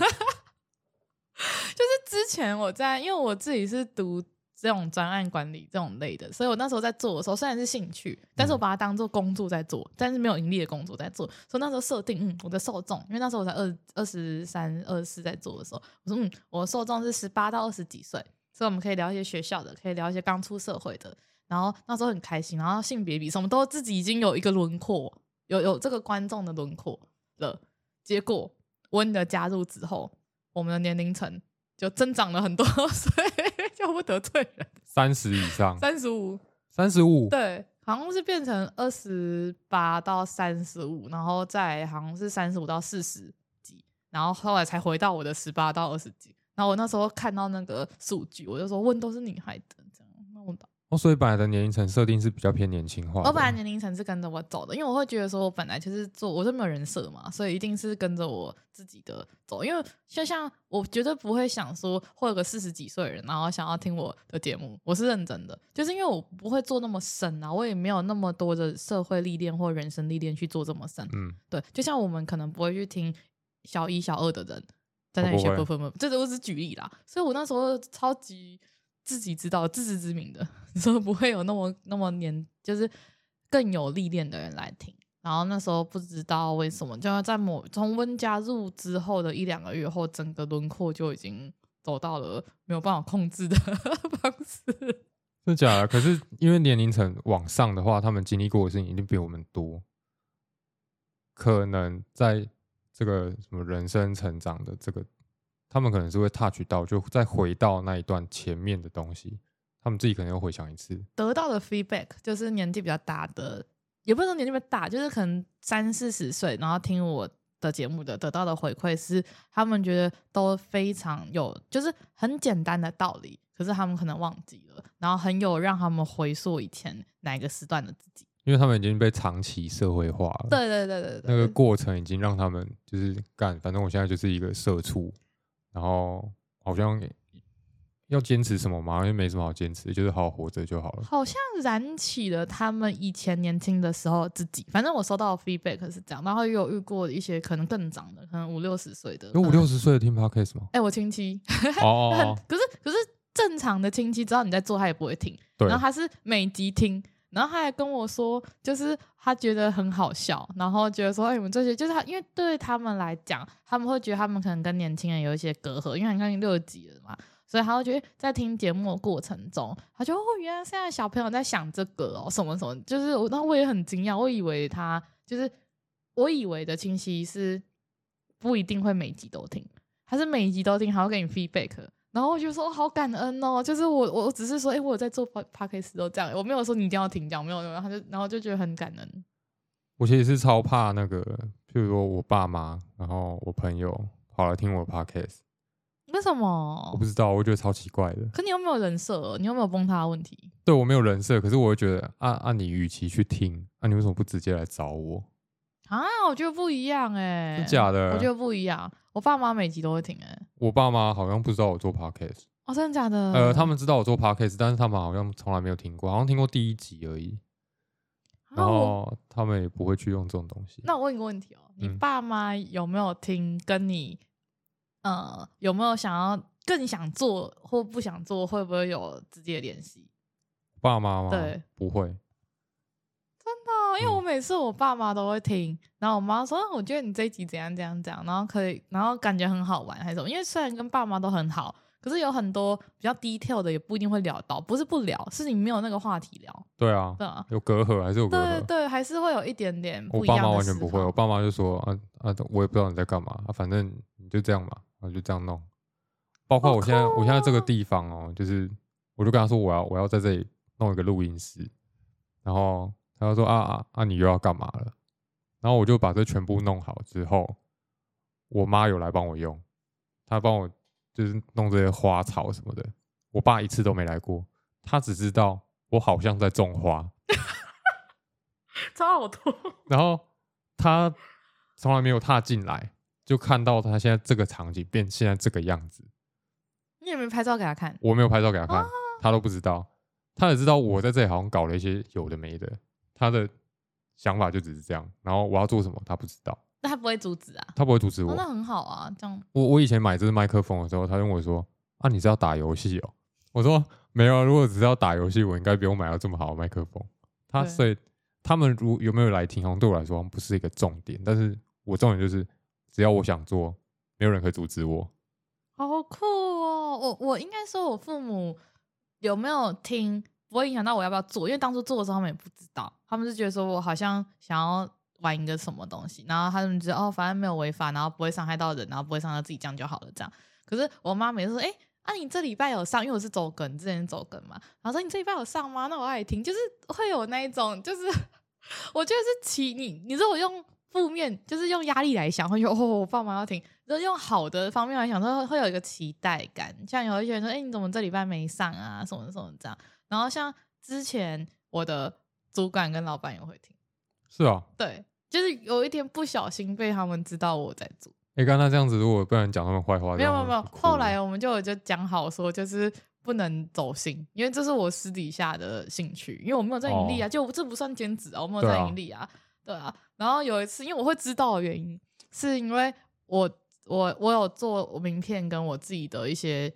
就是之前我在，因为我自己是读这种专案管理这种类的，所以我那时候在做的时候，虽然是兴趣，但是我把它当做工作在做，但是没有盈利的工作在做。所以那时候设定，嗯，我的受众，因为那时候我才二二十三、二十四在做的时候，我说，嗯，我的受众是十八到二十几岁，所以我们可以聊一些学校的，可以聊一些刚出社会的。然后那时候很开心，然后性别比什么都自己已经有一个轮廓，有有这个观众的轮廓了。结果温的加入之后，我们的年龄层。就增长了很多 所以，就不得罪人。三十以上，三十五，三十五，对，好像是变成二十八到三十五，然后再好像是三十五到四十几，然后后来才回到我的十八到二十几。然后我那时候看到那个数据，我就说问都是女孩的这样，那我哦，所以本来的年龄层设定是比较偏年轻化。我本来年龄层是跟着我走的，因为我会觉得说，我本来就是做，我是没有人设嘛，所以一定是跟着我自己的走。因为就像我绝对不会想说，会有个四十几岁的人，然后想要听我的节目，我是认真的，就是因为我不会做那么深啊，我也没有那么多的社会历练或人生历练去做这么深。嗯，对，就像我们可能不会去听小一、小二的人在那里写 perform，这都是举例啦。所以我那时候超级。自己知道自知之明的，说不会有那么那么年，就是更有历练的人来听。然后那时候不知道为什么，就在某从温加入之后的一两个月后，整个轮廓就已经走到了没有办法控制的 方式。是假的，可是因为年龄层往上的话，他们经历过的事情一定比我们多，可能在这个什么人生成长的这个。他们可能是会 touch 到，就再回到那一段前面的东西，他们自己可能又回想一次，得到的 feedback 就是年纪比较大的，也不是说年纪比较大，就是可能三四十岁，然后听我的节目的得到的回馈是，他们觉得都非常有，就是很简单的道理，可是他们可能忘记了，然后很有让他们回溯以前哪个时段的自己，因为他们已经被长期社会化了，对对对对，那个过程已经让他们就是干，反正我现在就是一个社畜。然后好像要坚持什么嘛，因为没什么好坚持，就是好好活着就好了。好像燃起了他们以前年轻的时候自己。反正我收到 feedback 是这样，然后也有遇过一些可能更长的，可能五六十岁的。有五六十岁的听 podcast 吗？哎，我亲戚。哦。可是可是正常的亲戚知道你在做，他也不会听。然后他是每集听。然后他还跟我说，就是他觉得很好笑，然后觉得说，哎，你们这些就是他，因为对他们来讲，他们会觉得他们可能跟年轻人有一些隔阂，因为你看你六级了嘛，所以他会觉得在听节目的过程中，他就哦，原来现在小朋友在想这个哦，什么什么，就是我，那我也很惊讶，我以为他就是我以为的清晰是不一定会每集都听，他是每集都听，还要给你 feedback。然后我就说好感恩哦，就是我我只是说，哎，我有在做 p a d c a s 都这样，我没有说你一定要听讲，没有，然后就然后就觉得很感恩。我其实是超怕那个，譬如说我爸妈，然后我朋友跑来听我 podcast，为什么我不？知道，我觉得超奇怪的。可你又没有人设，你又没有崩塌的问题？对我没有人设，可是我会觉得，啊啊，你与其去听，啊，你为什么不直接来找我？啊，我觉得不一样哎、真假的？我觉得不一样。我爸妈每集都会听哎、我爸妈好像不知道我做 podcast，哦，真的假的？呃，他们知道我做 podcast，但是他们好像从来没有听过，好像听过第一集而已。然后他们也不会去用这种东西。那我问一个问题哦，你嗯爸妈有没有听？跟你呃有没有想要更想做或不想做？会不会有直接联系？爸妈吗？对，不会。哦，因为嗯我每次我爸妈都会听，然后我妈说，啊我觉得你这一集怎样怎样怎样，然后可以，然后感觉很好玩还是什么。因为虽然跟爸妈都很好，可是有很多比较 detail 的也不一定会聊到，不是不聊，是你没有那个话题聊，对啊，对啊，有隔阂还是有隔阂。对对，还是会有一点点我爸妈不一样的完全不会，我爸妈就说啊啊，我也不知道你在干嘛，啊、反正你就这样嘛，然后就这样弄。包括我现在，酷我现在这个哦地方哦，就是我就跟他说我要我要在这里弄一个录音室，然后他就说啊啊啊，你又要干嘛了？然后我就把这全部弄好之后，我妈有来帮我用，她帮我就是弄这些花草什么的。我爸一次都没来过，他只知道我好像在种花，超好多。然后他从来没有踏进来，就看到他现在这个场景变现在这个样子。你有没有拍照给他看？我没有拍照给他看，啊他都不知道。他也知道我在这里好像搞了一些有的没的，他的想法就只是这样。然后我要做什么，他不知道，那他不会阻止啊？他不会阻止哦，我。那很好啊，这样我我以前买这支麦克风的时候，他跟我说：“啊，你是要打游戏哦？”我说：“没有啊，如果只是要打游戏，我应该不用买到这么好的麦克风。”他所以他们如有没有来听，好像对我来说不是一个重点，但是我重点就是只要我想做，没有人可以阻止我。好酷哦！我我应该说，我父母有没有听，不会影响到我要不要做，因为当初做的时候他们也不知道，他们是觉得说我好像想要玩一个什么东西，然后他们觉得哦，反正没有违法，然后不会伤害到人，然后不会伤害到自己，这样就好了。这样，可是我妈每次说，哎、啊，你这礼拜有上，因为我是走梗，之前走梗嘛，然后说你这礼拜有上吗？那我爱听，就是会有那一种，就是 我觉得是期你，你说我用负面，就是用压力来想，会觉得哦，我爸妈要听；，就用好的方面来想，说会有一个期待感。像有一些人说，哎、你怎么这礼拜没上啊？什么什么这样。然后像之前我的主管跟老板也会听，是啊，对，就是有一天不小心被他们知道我在做。哎、刚才这样子，如果不然讲他们坏话，没有没有没有，后来我们就就讲好说，就是不能走心，因为这是我私底下的兴趣，因为我没有在盈利啊，就这不算兼职啊，我没有在盈利啊，对啊。然后有一次，因为我会知道的原因，是因为我我我有做名片跟我自己的一些，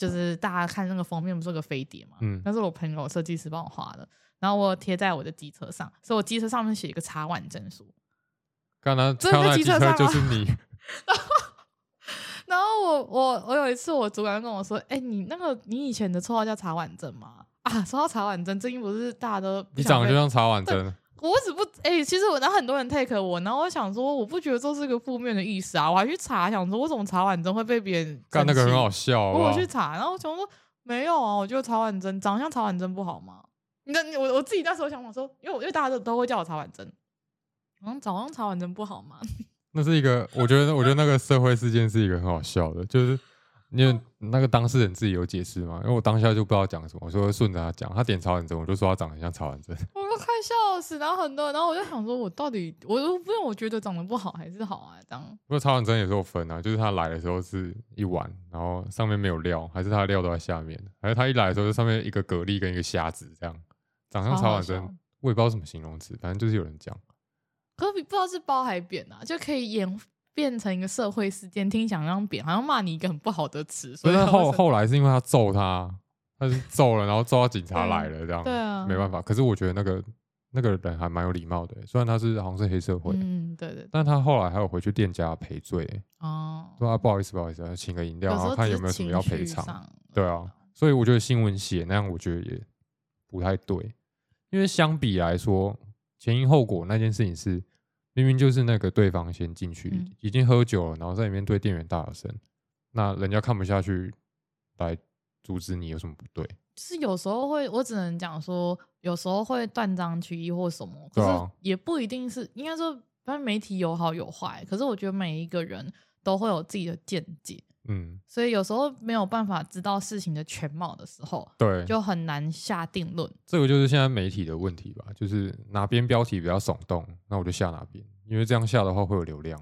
就是大家看那个封面不是有个飞碟嘛，嗯。那是我朋友设计师帮我画的，然后我贴在我的机车上，所以我机车上面写一个查完证书，刚刚真的看到那机车上就是你，然后我我我有一次，我主管就跟我说：“哎、你那个你以前的绰号叫茶碗蒸吗？”啊，说到茶碗蒸，最近不是大家都你长得就像茶碗蒸，我只不哎、其实我然后很多人 take 我，然后我想说，我不觉得这是个负面的意思啊，我还去查，想说为什么茶碗蒸会被别人干那个很好笑好好我去查，然后我想说没有啊，我觉得茶碗蒸长得像茶碗蒸不好吗？你的我我自己那时候想法说，因为我因为大家都都会叫我茶碗蒸，嗯，长得像茶碗蒸不好吗？那是一个，我觉得，我觉得那个社会事件是一个很好笑的，就是因为那个当事人自己有解释嘛，因为我当下就不知道讲什么，我说顺着他讲，他点曹婉珍，我就说他长得很像曹婉珍，我都快笑死，然后很多人，然后我就想说，我到底我都不用我觉得长得不好还是好啊？这样不过曹婉珍也是有分啊，就是他来的时候是一碗，然后上面没有料，还是他的料都在下面，还是他一来的时候就上面一个蛤蜊跟一个虾子这样，长相曹婉珍，我也不知道什么形容词，反正就是有人讲，可是不知道是褒还贬啊，就可以演变成一个社会事件，听起来好像贬，好像骂你一个很不好的词。所所以后后来是因为他揍他，他是揍了，然后揍到警察来了这样，对啊没办法。可是我觉得那个那个人还蛮有礼貌的，虽然他是好像是黑社会，嗯，对对对，但他后来还有回去店家赔罪，哦，说啊不好意思不好意思，请个饮料，然后看有没有什么要情赔偿。对啊，所以我觉得新闻写那样，我觉得也不太对，因为相比来说，前因后果那件事情是明明就是那个对方先进去，嗯已经喝酒了，然后在里面对店员大声，那人家看不下去来阻止你有什么不对？就是有时候会，我只能讲说，有时候会断章取义或什么，可是也不一定是，应该说，反正媒体有好有坏。可是我觉得每一个人都会有自己的见解，嗯，所以有时候没有办法知道事情的全貌的时候，对，就很难下定论。这个就是现在媒体的问题吧，就是哪边标题比较耸动，那我就下哪边，因为这样下的话会有流量，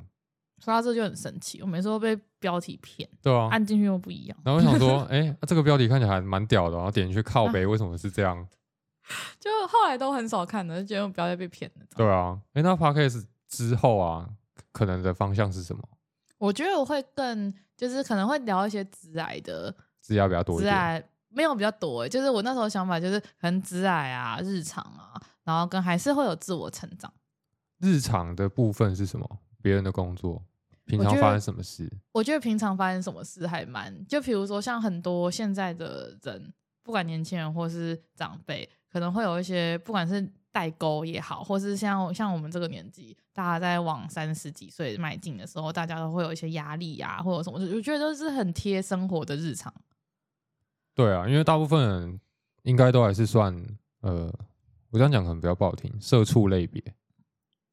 说到这就很神奇，我每次都被标题骗，对啊。按进去又不一样。然后我想说，哎、这个标题看起来还蛮屌的，然后点进去靠背，为什么是这样？就后来都很少看的，就觉得不要再被骗了。对啊，哎、那 podcast 之后啊，可能的方向是什么？我觉得我会更就是可能会聊一些直癌的字压比较多一点，直癌，没有比较多欸，就是我那时候想法就是可能直癌啊、日常啊，然后跟还是会有自我成长。日常的部分是什么？别人的工作，平常发生什么事？我觉得平常发生什么事还蛮，就比如说像很多现在的人，不管年轻人或是长辈，可能会有一些不管是代沟也好，或是像像我们这个年纪，大家在往三十几岁迈进的时候，大家都会有一些压力呀、或者什么，我觉得都是很贴生活的日常。对啊，因为大部分人应该都还是算呃，我这样讲可能比较不好听，社畜类别，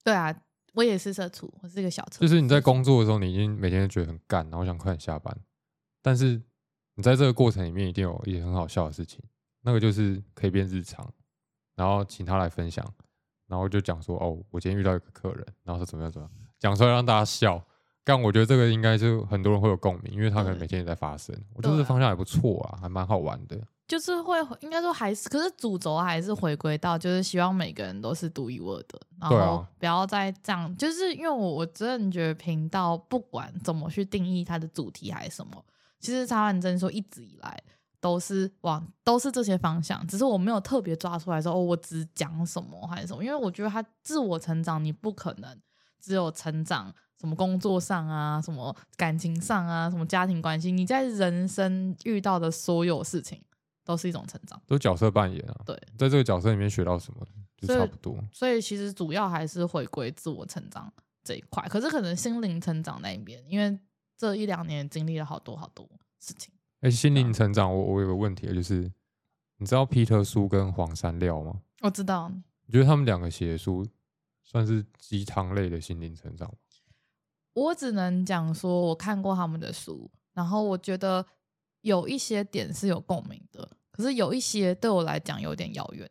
对啊，我也是社畜，我是一个小畜，就是你在工作的时候，你已经每天都觉得很干，然后想快点下班，但是你在这个过程里面一定有一些很好笑的事情，那个就是可以变日常，然后请他来分享，然后就讲说哦，我今天遇到一个客人，然后是怎么样怎么样，讲出来让大家笑。但我觉得这个应该就很多人会有共鸣，因为他可能每天也在发生。我觉得方向还不错啊，还蛮好玩的。就是会应该说还是，可是主轴还是回归到就是希望每个人都是独一无二的，然后不要再这样，就是因为我我真的觉得频道不管怎么去定义它的主题还是什么，其实查完真说一直以来都是往都是这些方向，只是我没有特别抓出来说哦，我只讲什么还是什么，因为我觉得他自我成长，你不可能只有成长。什么工作上啊，什么感情上啊，什么家庭关系，你在人生遇到的所有事情，都是一种成长。都角色扮演啊，对，在这个角色里面学到什么就差不多。所以其实主要还是回归自我成长这一块。可是可能心灵成长那一边，因为这一两年经历了好多好多事情。哎、心灵成长，我我有个问题，就是你知道皮特书跟黄山料吗？我知道，你觉得他们两个写的书算是鸡汤类的心灵成长吗。我只能讲说我看过他们的书，然后我觉得有一些点是有共鸣的，可是有一些对我来讲有点遥远。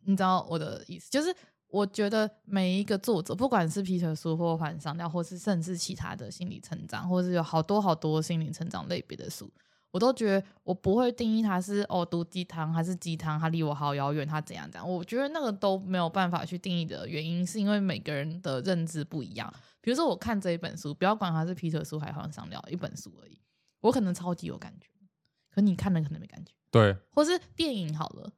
你知道我的意思，就是我觉得每一个作者，不管是皮特书或黄山料，或是甚至其他的心理成长，或是有好多好多心理成长类别的书，我都觉得我不会定义它是哦毒鸡汤还是鸡汤，它离我好遥远，它怎样怎样。我觉得那个都没有办法去定义的原因，是因为每个人的认知不一样。比如说我看这一本书，不要管它是皮特书还是环商料，一本书而已，我可能超级有感觉，可你看了可能没感觉。对，或是电影好了，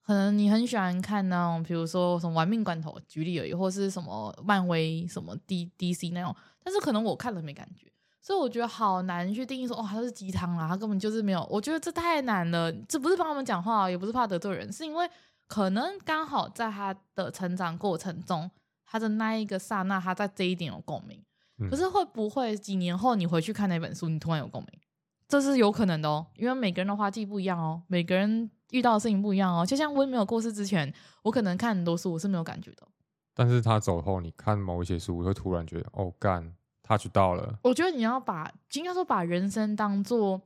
可能你很喜欢看那种，比如说什么《玩命关头》，举例而已，或是什么漫威、什么 D D C 那种，但是可能我看了没感觉，所以我觉得好难去定义说，哦，他是鸡汤啦，他根本就是没有，我觉得这太难了，这不是帮他们讲话，也不是怕得罪人，是因为可能刚好在他的成长过程中，他的那一个刹那，他在这一点有共鸣。嗯可是会不会几年后你回去看那本书，你突然有共鸣？这是有可能的哦，因为每个人的花季不一样哦，每个人遇到的事情不一样哦。就像我也没有过世之前，我可能看很多书，我是没有感觉的。但是他走后，你看某一些书，会突然觉得，哦，干，touch 到了，我觉得你要把，应该说把人生当做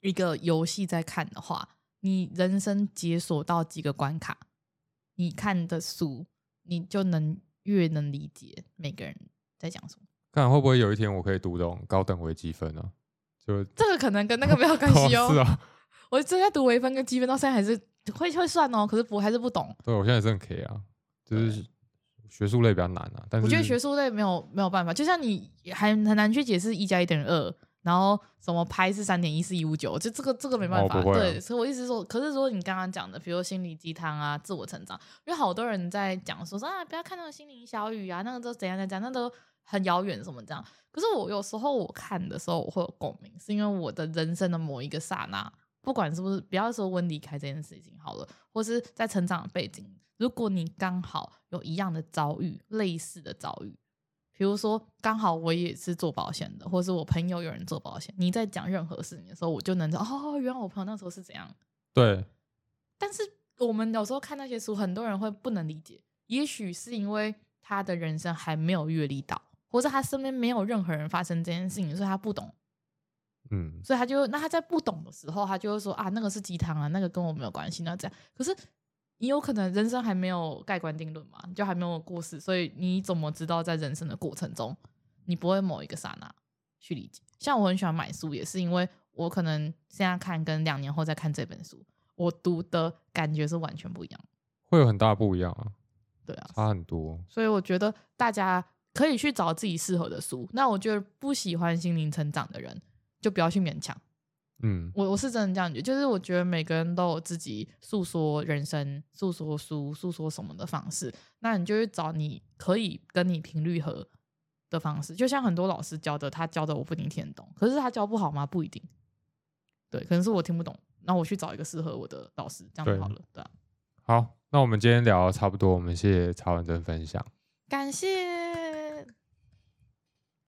一个游戏在看的话，你人生解锁到几个关卡，你看的书，你就能越能理解每个人在讲什么。看会不会有一天我可以读懂高等微积分呢、就这个可能跟那个没有关系 哦。是啊，我正在读微分跟积分，到现在还是会会算哦，可是我还是不懂。对我现在也是很 K 啊，就是学术类比较难啊。但是我觉得学术类没有没有办法，就像你还很难去解释一加一等于二，然后什么拍是三点一四一五九，就这个这个没办法。哦啊对，所以我一直说，可是说你刚刚讲的，比如心理鸡汤啊、自我成长，因为好多人在讲说说啊，不要看那个心灵小语啊，那个都怎样怎样，那都很遥远什么这样。可是我有时候我看的时候，我会有共鸣，是因为我的人生的某一个刹那，不管是不是不要说温离开这件事情好了，或是在成长的背景，如果你刚好有一样的遭遇，类似的遭遇，比如说刚好我也是做保险的，或是我朋友有人做保险，你在讲任何事情的时候，我就能知道哦，原来我朋友那时候是怎样。对，但是我们有时候看那些书，很多人会不能理解，也许是因为他的人生还没有阅历到，或者他身边没有任何人发生这件事情，所以他不懂。嗯，所以他就那他在不懂的时候，他就会说啊，那个是鸡汤啊，那个跟我没有关系，那这样。可是你有可能人生还没有盖棺定论嘛，就还没有过世，所以你怎么知道在人生的过程中，你不会某一个刹那去理解？像我很喜欢买书，也是因为我可能现在看跟两年后再看这本书，我读的感觉是完全不一样。会有很大不一样啊，对啊，差很多。所以我觉得大家可以去找自己适合的书。那我觉得不喜欢心灵成长的人，就不要去勉强。嗯，我我是真的这样觉得，就是我觉得每个人都有自己诉说人生、诉说书、诉说什么的方式。那你就去找你可以跟你频率合的方式。就像很多老师教的，他教的我不一定听得懂，可是他教不好吗？不一定。对，可能是我听不懂，那我去找一个适合我的老师，这样就好了。对啊，好，那我们今天聊得差不多，我们谢谢曹文珍分享。感谢。